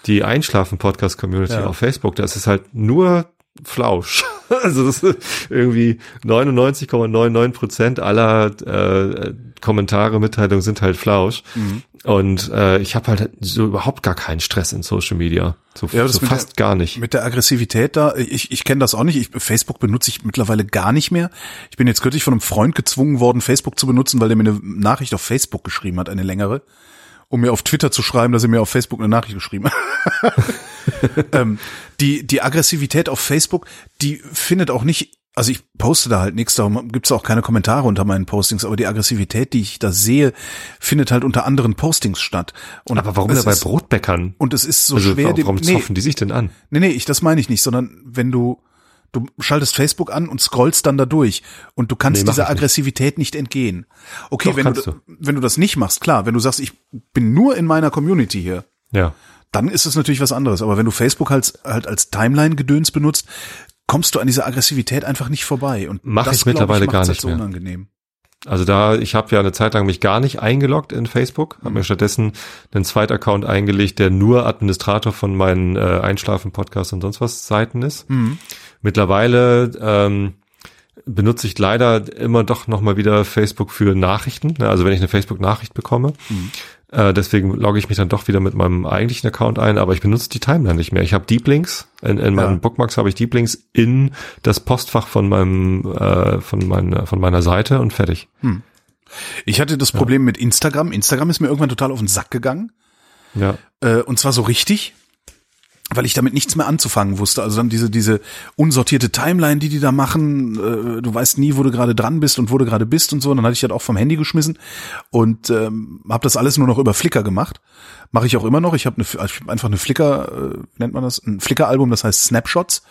A: die Einschlafen-Podcast-Community
B: Ja.
A: auf Facebook, das ist halt nur Flausch. Also das ist irgendwie 99,99 Prozent aller äh, Kommentare, Mitteilungen sind halt Flausch.
B: Mhm.
A: Und äh, ich habe halt so überhaupt gar keinen Stress in Social Media. So,
B: Ja, das
A: so fast gar nicht.
B: Mit der Aggressivität da, ich, ich kenne das auch nicht. Ich, Facebook benutze ich mittlerweile gar nicht mehr. Ich bin jetzt kürzlich von einem Freund gezwungen worden, Facebook zu benutzen, weil der mir eine Nachricht auf Facebook geschrieben hat, eine längere, um mir auf Twitter zu schreiben, dass er mir auf Facebook eine Nachricht geschrieben hat. <laughs> <laughs> ähm, die, die Aggressivität auf Facebook, die findet auch nicht, also ich poste da halt nichts, darum gibt's auch keine Kommentare unter meinen Postings, aber die Aggressivität, die ich da sehe, findet halt unter anderen Postings statt. Und
A: Aber warum denn bei Brotbäckern?
B: Und es ist so
A: also
B: schwer, dem,
A: warum
B: nee,
A: zoffen die sich denn an?
B: Nee, nee, ich, das meine ich nicht, sondern wenn du, du schaltest Facebook an und scrollst dann da durch und du kannst
A: Nee,
B: dieser
A: ich nicht.
B: Aggressivität nicht entgehen. Okay,
A: Doch,
B: wenn du,
A: du.
B: wenn du das nicht machst, klar, wenn du sagst, ich bin nur in meiner Community hier,
A: Ja.
B: Dann ist es natürlich was anderes. Aber wenn du Facebook halt, halt als Timeline-Gedöns benutzt, kommst du an dieser Aggressivität einfach nicht vorbei. Und
A: Mach
B: das,
A: ich mittlerweile
B: macht's
A: gar
B: halt
A: nicht
B: so
A: mehr.
B: unangenehm.
A: Also da, ich habe ja eine Zeit lang mich gar nicht eingeloggt in Facebook, habe mir stattdessen einen Zweitaccount eingelegt, der nur Administrator von meinen äh, Einschlafen-Podcasts und sonst was Seiten ist. Mittlerweile ähm, benutze ich leider immer doch nochmal wieder Facebook für Nachrichten, ne? also wenn ich eine Facebook-Nachricht bekomme. Äh, deswegen logge ich mich dann doch wieder mit meinem eigentlichen Account ein, aber ich benutze die Timeline nicht mehr. Ich habe Deep Links, in, in meinen
B: Ja.
A: Bookmarks habe ich Deep Links in das Postfach von meinem äh, von meiner von meiner Seite und fertig.
B: Ich hatte das Problem mit Instagram. Instagram ist mir irgendwann total auf den Sack gegangen.
A: Ja.
B: Äh, und zwar so richtig, weil ich damit nichts mehr anzufangen wusste. Also dann diese, diese unsortierte Timeline, die die da machen. Äh, du weißt nie, wo du gerade dran bist und wo du gerade bist und so. Und dann hatte ich das auch vom Handy geschmissen und ähm, habe das alles nur noch über Flickr gemacht. Mache ich auch immer noch. Ich habe eine, ich hab einfach eine Flickr, äh, nennt man das? Ein Flickr-Album, das heißt Snapshots.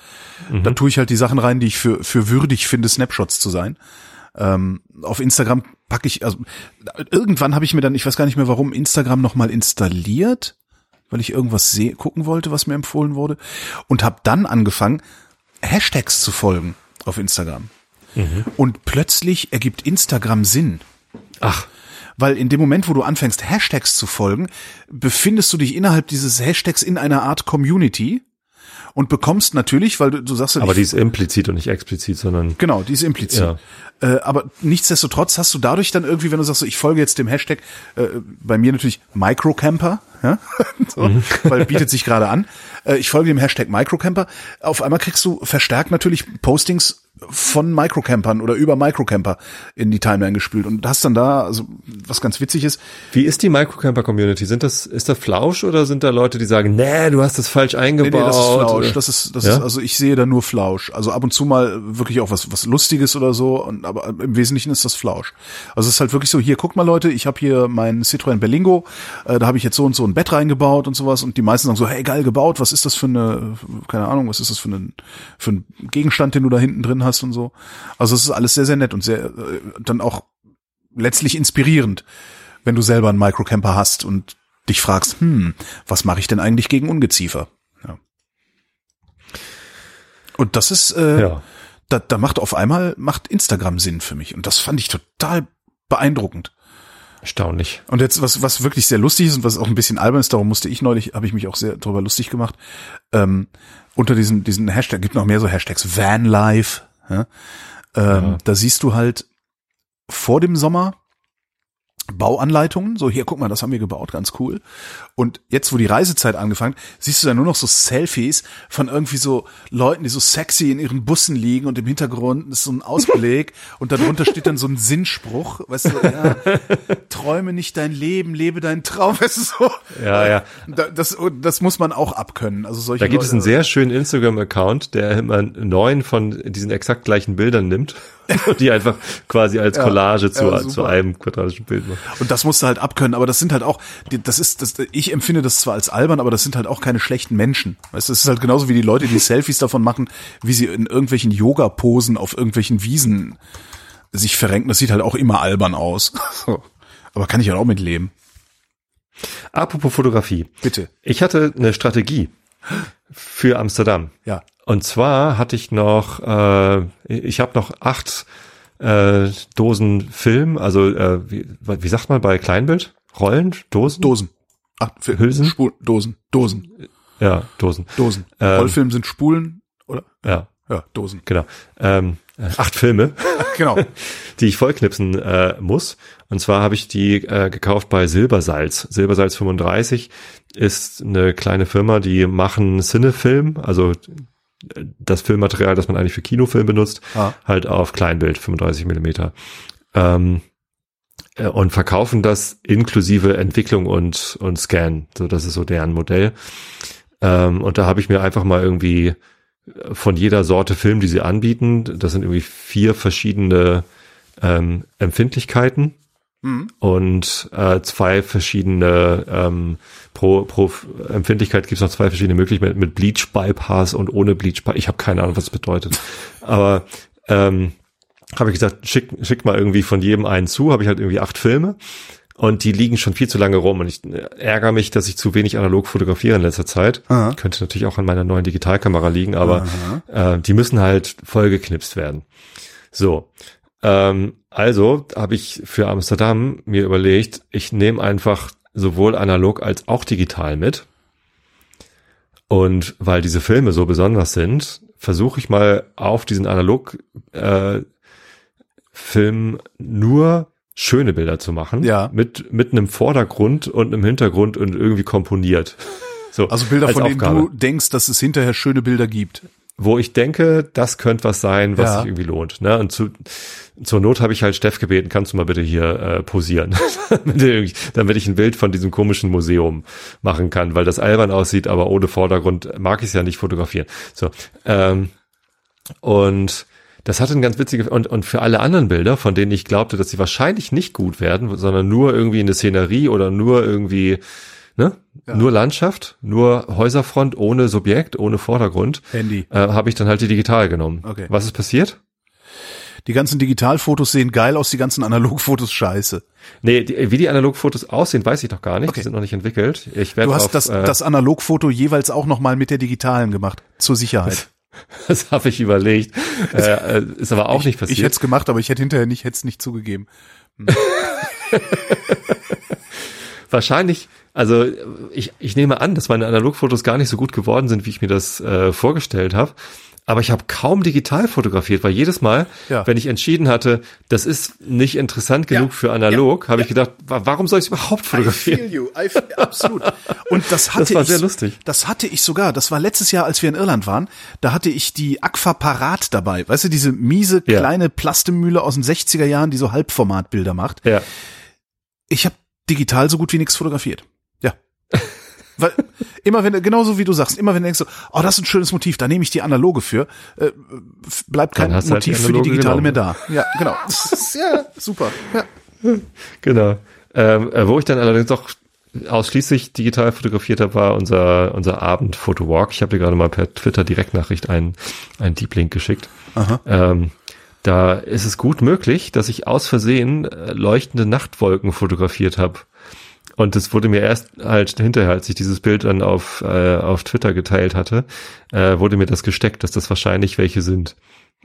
B: Da tue ich halt die Sachen rein, die ich für, für würdig finde, Snapshots zu sein. Ähm, auf Instagram packe ich, also irgendwann habe ich mir dann, ich weiß gar nicht mehr warum, Instagram nochmal installiert. Weil ich irgendwas seh gucken wollte, was mir empfohlen wurde. Und habe dann angefangen, Hashtags zu folgen auf Instagram. Und plötzlich ergibt Instagram Sinn.
A: Ach,
B: Weil in dem Moment, wo du anfängst, Hashtags zu folgen, befindest du dich innerhalb dieses Hashtags in einer Art Community und bekommst natürlich, weil du, du sagst ja,
A: aber
B: ich-
A: die ist implizit und nicht explizit, sondern
B: Genau, die ist implizit.
A: Ja.
B: Äh, aber nichtsdestotrotz hast du dadurch dann irgendwie, wenn du sagst, so, ich folge jetzt dem Hashtag, äh, bei mir natürlich Microcamper, ja? <laughs> so, weil bietet sich gerade an. Äh, ich folge dem Hashtag Microcamper. Auf einmal kriegst du verstärkt natürlich Postings von Microcampern oder über Microcamper in die Timeline gespült und hast dann da, also was ganz witzig ist,
A: Wie ist die Microcamper-Community? Sind das, ist da Flausch oder sind da Leute, die sagen, nee, du hast das falsch
B: Nee,
A: eingebaut?
B: nee, das ist Flausch. Das ist, das
A: Ja?
B: ist, also ich sehe da nur Flausch. Also ab und zu mal wirklich auch was, was Lustiges oder so, und, aber im Wesentlichen ist das Flausch. Also es ist halt wirklich so, hier, guck mal Leute, ich habe hier meinen Citroën Berlingo, äh, da habe ich jetzt so und so ein Bett reingebaut und sowas und die meisten sagen so, hey, geil gebaut, was ist das für eine, keine Ahnung, was ist das für ein, für ein Gegenstand, den du da hinten drin hast und so. Also es ist alles sehr, sehr nett und sehr, äh, dann auch letztlich inspirierend, wenn du selber einen Microcamper hast und dich fragst, hm, was mache ich denn eigentlich gegen Ungeziefer? Ja. Und das ist, äh,
A: Ja.
B: da, da macht auf einmal macht Instagram Sinn für mich und das fand ich total beeindruckend.
A: Erstaunlich.
B: Und jetzt was was wirklich sehr lustig ist und was auch ein bisschen albern ist, darum musste ich neulich, habe ich mich auch sehr darüber lustig gemacht. Ähm, unter diesem diesen Hashtag gibt noch mehr so Hashtags Vanlife. Ja? Ähm, Da siehst du halt vor dem Sommer Bauanleitungen, so hier, guck mal, das haben wir gebaut, ganz cool. Und jetzt, wo die Reisezeit angefangen, siehst du dann nur noch so Selfies von irgendwie so Leuten, die so sexy in ihren Bussen liegen und im Hintergrund ist so ein <laughs> Ausbeleg und darunter steht dann so ein Sinnspruch, weißt du, ja, träume nicht dein Leben, lebe deinen Traum, <laughs> weißt du so.
A: Ja, ja.
B: Da- Das, das muss man auch abkönnen. Also solche
A: Da gibt es einen
B: Leute-
A: sehr schönen Instagram-Account, der immer neun von diesen exakt gleichen Bildern nimmt und <laughs> die einfach quasi als Collage zu,
B: ja,
A: zu einem quadratischen Bild macht.
B: Und das musst du halt abkönnen, aber das sind halt auch, das ist, das, ich empfinde das zwar als albern, aber das sind halt auch keine schlechten Menschen. Weißt du, es ist halt genauso wie die Leute, die <laughs> Selfies davon machen, wie sie in irgendwelchen Yoga-Posen auf irgendwelchen Wiesen sich verrenken. Das sieht halt auch immer albern aus. <laughs> Aber kann ich halt auch mitleben.
A: Apropos Fotografie.
B: Bitte.
A: Ich hatte eine Strategie für Amsterdam.
B: Ja.
A: Und zwar hatte ich noch, äh, ich habe noch acht äh, Dosen Film, also äh, wie, wie sagt man bei Kleinbild? Rollen? Dosen?
B: Dosen. Ach, für
A: Hülsen?
B: Spul Dosen. Dosen.
A: Ja, Dosen.
B: Dosen.
A: Ähm.
B: Rollfilm sind Spulen, oder?
A: Ja,
B: Ja, Dosen.
A: genau. Ähm, äh, acht Filme, <laughs>
B: Genau. <laughs>
A: die ich vollknipsen äh, muss. Und zwar habe ich die äh, gekauft bei Silbersalz. Silbersalz 35 ist eine kleine Firma, die machen Cinefilm, also das Filmmaterial, das man eigentlich für Kinofilm benutzt,
B: Ah.
A: halt auf Kleinbild, 35 Millimeter. Ähm, äh, und verkaufen das inklusive Entwicklung und, und Scan. So, das ist so deren Modell. Ähm, und da habe ich mir einfach mal irgendwie äh, von jeder Sorte Film, die sie anbieten, das sind irgendwie vier verschiedene ähm, Empfindlichkeiten
B: Mhm.
A: und äh, zwei verschiedene ähm, pro, pro Empfindlichkeit gibt es noch zwei verschiedene Möglichkeiten mit Bleach Bypass und ohne Bleach Bypass. Ich habe keine Ahnung, was das bedeutet. <laughs> Aber ähm, habe ich gesagt, schick, schick mal irgendwie von jedem einen zu, habe ich halt irgendwie acht Filme und die liegen schon viel zu lange rum und ich äh, ärgere mich, dass ich zu wenig analog fotografiere in letzter Zeit.
B: Aha.
A: Könnte natürlich auch an meiner neuen Digitalkamera liegen, aber äh, die müssen halt vollgeknipst werden. So, ähm, also habe ich für Amsterdam mir überlegt, ich nehme einfach sowohl analog als auch digital mit. Und weil diese Filme so besonders sind, versuche ich mal auf diesen analog äh, Film nur schöne Bilder zu machen.
B: Ja.
A: Mit, mit einem Vordergrund und einem Hintergrund und irgendwie komponiert. So,
B: Also Bilder, von denen
A: Aufgabe.
B: du denkst, dass es hinterher schöne Bilder gibt.
A: Wo ich denke, das könnte was sein, was
B: Ja.
A: sich irgendwie lohnt. Ne? Und zu, zur Not habe ich halt Steff gebeten, kannst du mal bitte hier äh, posieren, <laughs> damit, ich ein Bild von diesem komischen Museum machen kann, weil das albern aussieht, aber ohne Vordergrund mag ich es ja nicht fotografieren. So ähm, und das hatte ein ganz witzige und und für alle anderen Bilder, von denen ich glaubte, dass sie wahrscheinlich nicht gut werden, sondern nur irgendwie eine Szenerie oder nur irgendwie ne, nur Landschaft, nur Häuserfront ohne Subjekt, ohne Vordergrund
B: Handy.
A: äh, habe ich dann halt die digital genommen.
B: Okay.
A: Was ist passiert?
B: Die ganzen Digitalfotos sehen geil aus, die ganzen Analogfotos scheiße.
A: Nee, die, wie die Analogfotos aussehen, weiß ich doch gar nicht.
B: Okay.
A: Die sind noch nicht entwickelt. Ich werde
B: Du hast
A: auf,
B: das,
A: äh,
B: das Analogfoto jeweils auch nochmal mit der digitalen gemacht, zur Sicherheit. <laughs>
A: das habe ich überlegt. äh, äh, ist aber auch nicht passiert.
B: Ich hätte es gemacht, aber ich hätte hinterher nicht, hätte es nicht zugegeben. <laughs>
A: Wahrscheinlich, also ich, ich nehme an, dass meine Analogfotos gar nicht so gut geworden sind, wie ich mir das äh, vorgestellt habe. Aber ich habe kaum digital fotografiert, weil jedes Mal,
B: Ja.
A: wenn ich entschieden hatte, das ist nicht interessant genug für analog, habe ich gedacht, wa- warum soll ich es überhaupt fotografieren?
B: you. I feel, absolut. Und <laughs> das hatte
A: war
B: ich,
A: sehr lustig.
B: Das hatte ich sogar. Das war letztes Jahr, als wir in Irland waren. Da hatte ich die Aqua Parat dabei. Weißt du, diese miese
A: Ja.
B: kleine Plastemühle aus den 60er Jahren, die so Halbformatbilder macht.
A: Ja,
B: Ich habe digital so gut wie nichts fotografiert. Weil immer wenn genauso wie du sagst, immer wenn du denkst so, oh, das ist ein schönes Motiv, da nehme ich die analoge für, äh, bleibt kein
A: du halt die
B: Motiv für die digitale
A: genommen.
B: mehr da. Ja, genau. Ja, super. Ja.
A: genau. Ähm, äh, wo ich dann allerdings doch ausschließlich digital fotografiert habe, war unser, unser Abend-Fotowalk. Ich habe dir gerade mal per Twitter Direktnachricht einen, einen Deep Link geschickt.
B: Aha.
A: Ähm, da ist es gut möglich, dass ich aus Versehen äh, leuchtende Nachtwolken fotografiert habe. Und es wurde mir erst halt hinterher, als ich dieses Bild dann auf, äh, auf Twitter geteilt hatte, äh, wurde mir das gesteckt, dass das wahrscheinlich welche sind.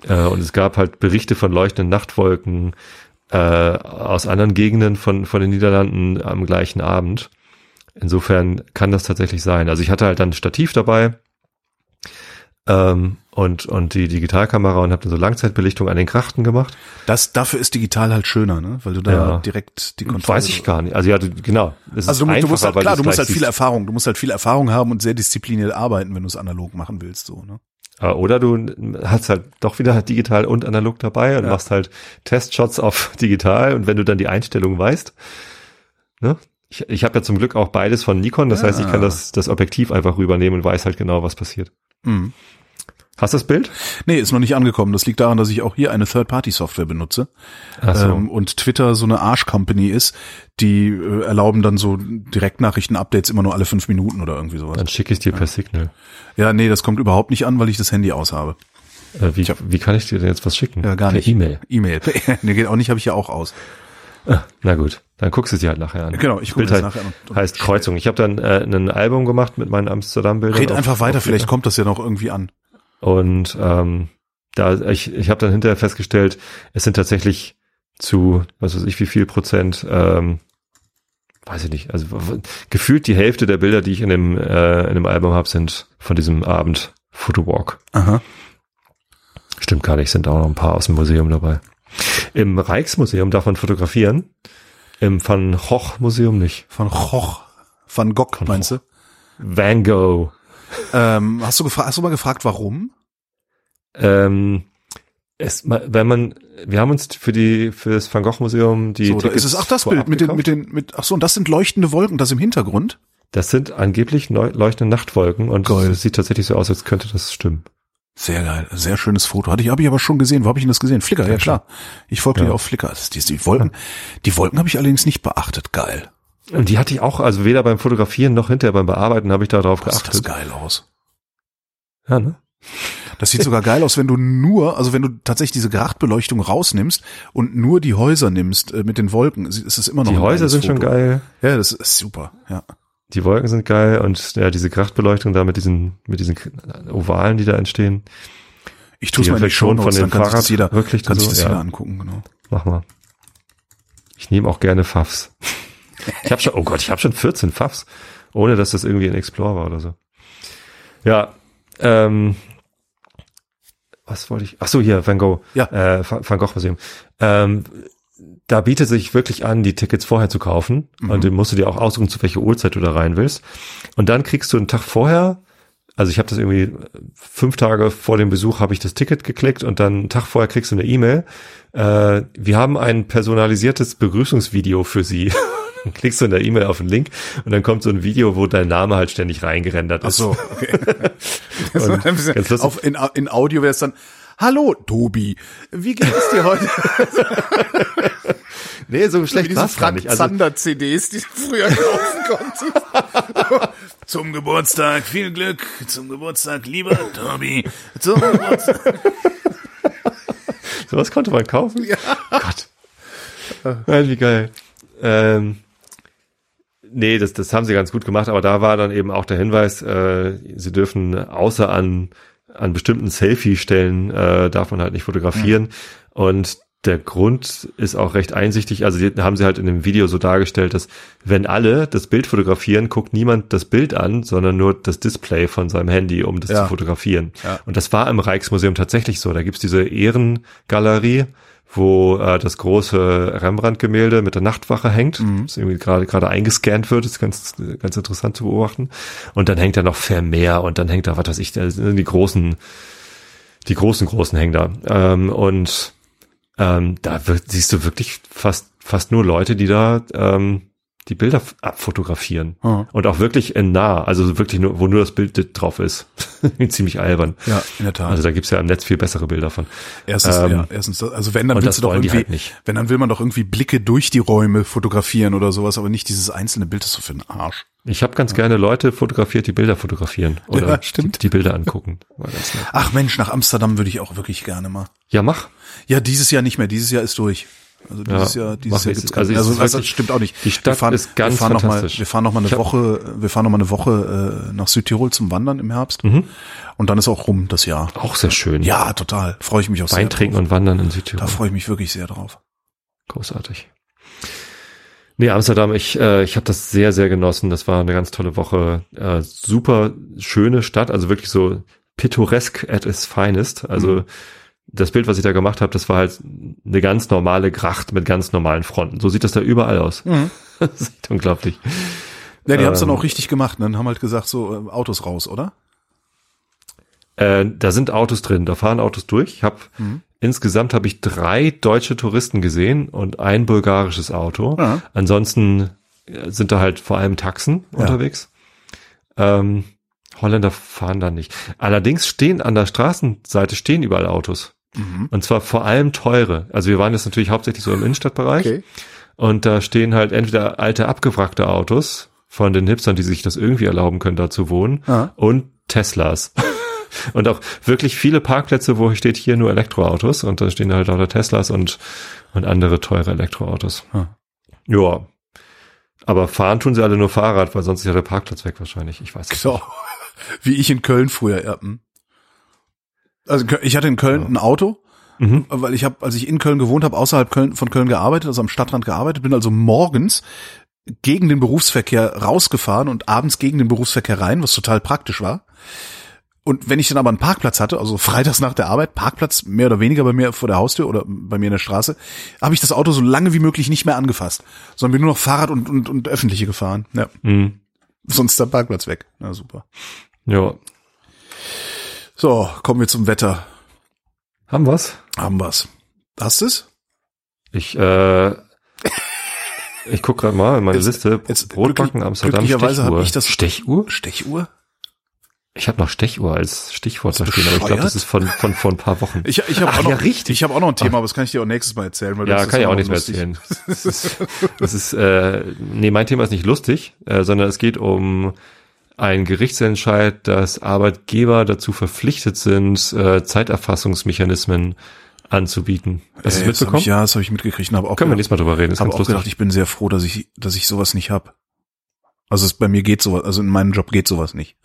A: Äh, und es gab halt Berichte von leuchtenden Nachtwolken äh, aus anderen Gegenden von, von den Niederlanden am gleichen Abend. Insofern kann das tatsächlich sein. Also ich hatte halt dann ein Stativ dabei ähm, und, und die Digitalkamera und habe dann so Langzeitbelichtung an den Krachten gemacht.
B: Das, dafür ist digital halt schöner, ne? Weil du da
A: Ja.
B: direkt die Kontrolle
A: Weiß ich gar nicht. Also ja, du, genau. Es
B: Also du, du musst halt, klar, du musst halt viel
A: siehst.
B: Erfahrung, du musst halt viel Erfahrung haben und sehr diszipliniert arbeiten, wenn du es analog machen willst, so, ne?
A: Oder du hast halt doch wieder digital und analog dabei und
B: Ja.
A: machst halt Testshots auf <laughs> digital und wenn du dann die Einstellung weißt, ne? Ich, ich habe ja zum Glück auch beides von Nikon, das
B: Ja.
A: heißt, ich kann das, das Objektiv einfach rübernehmen und weiß halt genau, was passiert.
B: Mhm.
A: Hast du das Bild?
B: Nee, ist noch nicht angekommen. Das liegt daran, dass ich auch hier eine Third-Party-Software benutze.
A: Ach so.
B: Ähm, und Twitter so eine Arsch-Company ist, die äh, erlauben dann so Direktnachrichten-Updates immer nur alle fünf Minuten oder irgendwie sowas.
A: Dann schicke ich dir per Signal.
B: Ja, nee, das kommt überhaupt nicht an, weil ich das Handy aus habe.
A: Äh, wie, wie kann ich dir denn jetzt was schicken?
B: Ja, gar
A: per
B: nicht.
A: E-Mail.
B: E-Mail. <laughs> <laughs> nee, geht auch nicht, habe ich ja auch aus.
A: Ah, na gut, dann guckst du es dir halt nachher an.
B: Genau, ich gucke das
A: halt,
B: nachher an.
A: heißt Kreuzung. Ich habe dann äh, ein Album gemacht mit meinen Amsterdam-Bildern.
B: Red
A: auf-
B: einfach weiter,
A: auf
B: vielleicht kommt das ja noch irgendwie an.
A: Und ähm, da ich, ich habe dann hinterher festgestellt, es sind tatsächlich zu, was weiß ich, wie viel Prozent, ähm, weiß ich nicht, also gefühlt die Hälfte der Bilder, die ich in dem, äh, in dem Album habe, sind von diesem Abend Fotowalk.
B: Aha.
A: Stimmt gar nicht, sind auch noch ein paar aus dem Museum dabei. Im Rijksmuseum darf man fotografieren, im Van Gogh Museum nicht.
B: Von Gogh. Van Gogh, meinst du?
A: Van Gogh.
B: Ähm, hast du hast du mal gefragt, warum?
A: Ähm, es, wenn man, wir haben uns für die, für das Van Gogh Museum die
B: So, da
A: Tickets
B: ist es, ach, das Bild mit den, mit den, mit, ach so, und das sind leuchtende Wolken, das im Hintergrund?
A: Das sind angeblich leuchtende Nachtwolken und
B: Geil.
A: es sieht tatsächlich so aus, als könnte das stimmen.
B: Sehr geil, sehr schönes Foto. Hatte ich, habe ich aber schon gesehen. Wo habe ich denn das gesehen? Flickr, ja klar. Ich folge
A: Ja.
B: dir auf Flickr. Das, die, die Wolken, die Wolken habe ich allerdings nicht beachtet. Geil.
A: Und die hatte ich auch, also weder beim Fotografieren noch hinterher beim Bearbeiten habe ich da drauf
B: Das sieht das
A: geachtet.
B: geil aus.
A: Ja, ne?
B: Das sieht sogar geil aus, wenn du nur, also wenn du tatsächlich diese Grachtbeleuchtung rausnimmst und nur die Häuser nimmst äh, mit den Wolken, ist es immer noch
A: Die Häuser sind schon
B: Foto.
A: geil,
B: Ja, das ist super. Ja.
A: die Wolken sind geil und ja, diese Krachtbeleuchtung da mit diesen, mit diesen Ovalen, die da entstehen.
B: Ich tue es mal Shownotes,
A: von
B: kann sich das jeder,
A: Fahrradrücklichtern
B: kann sich
A: so,
B: das
A: ja.
B: jeder angucken, genau.
A: Mach mal. Ich nehme auch gerne Pfaffs. Ich habe schon, oh Gott, ich habe schon 14 Pfaffs, ohne dass das irgendwie ein Explore war oder so. Ja, ähm, was wollte ich? Ach so, hier, Van Gogh,
B: Ja.
A: äh, Van Gogh Museum. Ähm, da bietet sich wirklich an, die Tickets vorher zu kaufen. Und dann musst du dir auch aussuchen, zu welcher Uhrzeit du da rein willst. Und dann kriegst du einen Tag vorher, also ich habe das irgendwie fünf Tage vor dem Besuch habe ich das Ticket geklickt und dann einen Tag vorher kriegst du eine E-Mail. Äh, wir haben ein personalisiertes Begrüßungsvideo für Sie. <laughs> Dann klickst du in der E-Mail auf den Link und dann kommt so ein Video, wo dein Name halt ständig reingerendert ist.
B: Ach so, okay. <laughs>
A: Und
B: war ein bisschen-
A: ganz lustig.
B: auf, in, in Audio wäre es dann, Hallo, Tobi, wie geht es dir heute? <laughs>
A: Nee, so
B: Wie
A: schlecht
B: diese
A: war's gar nicht. Also,
B: Zander CDs, die du früher kaufen konntest. <laughs> Zum Geburtstag viel Glück, zum Geburtstag lieber Tobi, zum Geburtstag.
A: Sowas konnte man kaufen? Ja. Gott. Nein, wie geil. Ähm, nee, das, das haben sie ganz gut gemacht, aber da war dann eben auch der Hinweis, äh, sie dürfen außer an, an bestimmten Selfie-Stellen, äh, darf man halt nicht fotografieren. Und der Grund ist auch recht einsichtig. Also die haben sie halt in dem Video so dargestellt, dass wenn alle das Bild fotografieren, guckt niemand das Bild an, sondern nur das Display von seinem Handy, um das
B: Ja.
A: zu fotografieren.
B: Ja.
A: Und das war im Rijksmuseum tatsächlich so. Da gibt's diese Ehrengalerie, wo äh, das große Rembrandt-Gemälde mit der Nachtwache hängt, das irgendwie gerade gerade eingescannt wird, das ist ganz ganz interessant zu beobachten. Und dann hängt da noch Vermeer und dann hängt da was weiß ich, da sind die großen die großen großen hängen da. Ähm, und ähm, da wird, siehst du wirklich fast fast nur Leute, die da ähm, die Bilder abfotografieren
B: Ah.
A: und auch wirklich in nah, also wirklich nur, wo nur das Bild drauf ist. <laughs> Ziemlich albern.
B: Ja, in der Tat.
A: Also da gibt's ja im Netz viel bessere Bilder von.
B: Erstens,
A: Ähm,
B: ja, erstens, also wenn, dann willst
A: das
B: du doch irgendwie,
A: halt nicht.
B: wenn, dann will man doch irgendwie Blicke durch die Räume fotografieren oder sowas, aber nicht dieses einzelne Bild, das ist so für den Arsch.
A: Ich habe ganz gerne Leute fotografiert, die Bilder fotografieren oder
B: Ja, stimmt.
A: Die, die Bilder angucken.
B: Ach Mensch, nach Amsterdam würde ich auch wirklich gerne mal.
A: Ja, mach.
B: Ja, dieses Jahr nicht mehr, dieses Jahr ist durch. Also dieses
A: Ja,
B: Jahr, dieses Jahr gibt's
A: Also
B: also,
A: ist
B: das stimmt auch nicht.
A: die Stadt
B: wir fahren,
A: ist ganz
B: wir fahren noch mal,
A: fantastisch.
B: wir fahren noch mal eine Woche, wir fahren noch mal eine Woche äh, nach Südtirol zum Wandern im Herbst. Und dann ist auch rum das Jahr.
A: Auch sehr schön.
B: Ja, total. Freue ich mich auch
A: Wein
B: sehr
A: trinken
B: drauf.
A: und wandern in
B: Da
A: Südtirol.
B: freue ich mich wirklich sehr drauf.
A: Großartig. Nee, Amsterdam, ich, äh, ich habe das sehr, sehr genossen. Das war eine ganz tolle Woche. Äh, super schöne Stadt, also wirklich so pittoresk at its finest. Also
B: Mhm.
A: Das Bild, was ich da gemacht habe, das war halt eine ganz normale Gracht mit ganz normalen Fronten. So sieht das da überall aus. <laughs> Das ist unglaublich.
B: Ja, die haben es dann
A: Ähm.
B: auch richtig gemacht, ne? Und haben halt gesagt, so äh, Autos raus, oder?
A: Äh, da sind Autos drin, da fahren Autos durch. Ich habe
B: Mhm.
A: insgesamt habe ich drei deutsche Touristen gesehen und ein bulgarisches Auto.
B: Ja.
A: Ansonsten äh, sind da halt vor allem Taxen unterwegs. Ähm, Holländer fahren da nicht. Allerdings stehen an der Straßenseite stehen überall Autos.
B: Mhm.
A: Und zwar vor allem teure. Also wir waren jetzt natürlich hauptsächlich so im Innenstadtbereich.
B: Okay.
A: Und da stehen halt entweder alte abgewrackte Autos von den Hipstern, die sich das irgendwie erlauben können, da zu wohnen,
B: Ja.
A: und Teslas. <laughs> und auch wirklich viele Parkplätze, wo steht hier nur Elektroautos und da stehen halt lauter Teslas und, und andere teure Elektroautos.
B: Ja.
A: Ja. Aber fahren tun sie alle nur Fahrrad, weil sonst ist ja der Parkplatz weg wahrscheinlich. Ich weiß nicht.
B: So. <laughs> Wie ich in Köln früher, ja. hm. Also ich hatte in Köln ein Auto,
A: Mhm.
B: weil ich habe, als ich in Köln gewohnt habe, außerhalb Köln, von Köln gearbeitet, also am Stadtrand gearbeitet, bin also morgens gegen den Berufsverkehr rausgefahren und abends gegen den Berufsverkehr rein, was total praktisch war. Und wenn ich dann aber einen Parkplatz hatte, also freitags nach der Arbeit, Parkplatz mehr oder weniger bei mir vor der Haustür oder bei mir in der Straße, habe ich das Auto so lange wie möglich nicht mehr angefasst, sondern bin nur noch Fahrrad und, und, und öffentliche gefahren. Ja.
A: Mhm.
B: Sonst ist der Parkplatz weg. Na super.
A: Ja.
B: So, kommen wir zum Wetter.
A: Haben wir's?
B: Haben wir's. Hast du's?
A: Ich, äh, ich guck gerade mal in meine
B: Jetzt-
A: Liste.
B: jetzt
A: Brotbacken
B: glücklich-
A: Amsterdam,
B: glücklicherweise hab
A: Stechuhr.
B: ich das-
A: Stechuhr?
B: Stechuhr?
A: Ich habe noch Stechuhr als Stichwort da stehen, aber ich glaube, das ist von, von vor ein paar Wochen.
B: Ich, ich habe
A: Ach,
B: auch noch,
A: ja, richtig.
B: Ich habe auch noch ein Thema, aber das kann ich dir auch nächstes Mal erzählen. Weil
A: ja, kann ich auch nicht mehr erzählen. Das ist, das ist äh, nee, mein Thema ist nicht lustig, äh, sondern es geht um einen Gerichtsentscheid, dass Arbeitgeber dazu verpflichtet sind, äh, Zeiterfassungsmechanismen anzubieten. Hast du
B: Äh,
A: es
B: das
A: mitbekommen?
B: ich, ja, das habe ich mitgekriegt. Hab auch
A: Können wir
B: gedacht,
A: nächstes Mal drüber reden. Ist
B: habe auch gedacht, ich bin sehr froh, dass ich, dass ich sowas nicht hab. Also es, bei mir geht sowas, also in meinem Job geht sowas nicht.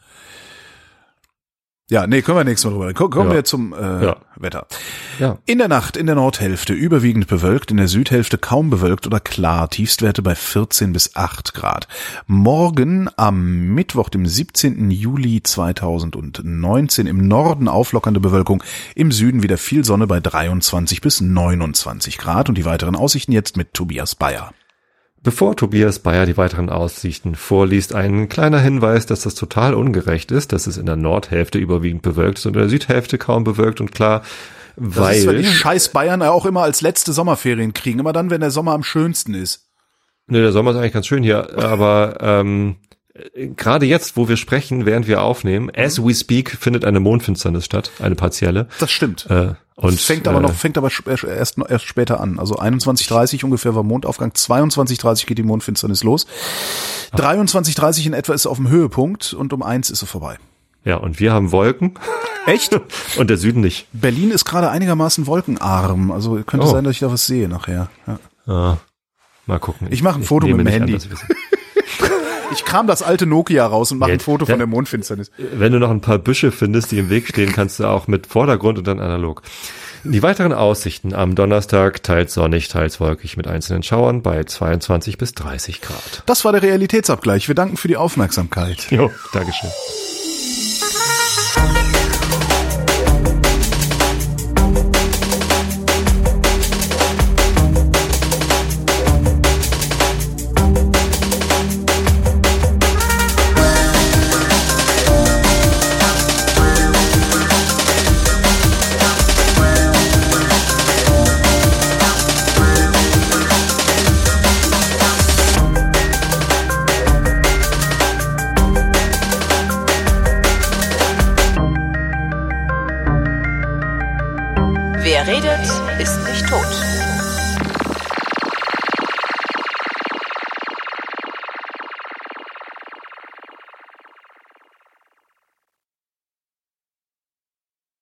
B: Ja, nee, können wir nächstes Mal drüber Kommen
A: Ja.
B: wir zum äh,
A: Ja.
B: Wetter.
A: ja.
B: In der Nacht in der Nordhälfte überwiegend bewölkt, in der Südhälfte kaum bewölkt oder klar, Tiefstwerte bei 14 bis 8 Grad. Morgen am Mittwoch, dem 17. Juli 2019 im Norden auflockernde Bewölkung, im Süden wieder viel Sonne bei 23 bis 29 Grad und die weiteren Aussichten jetzt mit Tobias Bayer.
A: Bevor Tobias Bayer die weiteren Aussichten vorliest, ein kleiner Hinweis, dass das total ungerecht ist, dass es in der Nordhälfte überwiegend bewölkt ist und in der Südhälfte kaum bewölkt und klar,
B: Das
A: weil
B: ist, weil die scheiß Bayern ja auch immer als letzte Sommerferien kriegen, immer dann, wenn der Sommer am schönsten ist.
A: Ne, der Sommer ist eigentlich ganz schön hier, aber ähm, äh, gerade jetzt, wo wir sprechen, während wir aufnehmen, as we speak, findet eine Mondfinsternis statt, eine partielle.
B: Das stimmt.
A: Äh, und
B: fängt aber
A: äh,
B: noch, fängt aber sp- erst, erst später an. Also 21.30 ungefähr war Mondaufgang, 22.30 geht die Mondfinsternis los. 23.30 in etwa ist auf dem Höhepunkt und um eins ist sie vorbei.
A: Ja, und wir haben Wolken
B: Echt? <laughs>
A: und der Süden nicht.
B: Berlin ist gerade einigermaßen wolkenarm. Also könnte
A: Oh.
B: sein, dass ich da was sehe nachher. Ja.
A: Ah, mal gucken.
B: Ich mache ein Foto
A: nehme
B: mit dem
A: nicht an,
B: Handy.
A: dass wir sind.
B: Ich kram das alte Nokia raus und mache
A: Ja,
B: ein Foto von der Mondfinsternis.
A: Wenn du noch ein paar Büsche findest, die im Weg stehen, kannst du auch mit Vordergrund und dann analog. Die weiteren Aussichten am Donnerstag teils sonnig, teils wolkig mit einzelnen Schauern bei 22 bis 30 Grad.
B: Das war der Realitätsabgleich. Wir danken für die Aufmerksamkeit.
A: Jo, Dankeschön.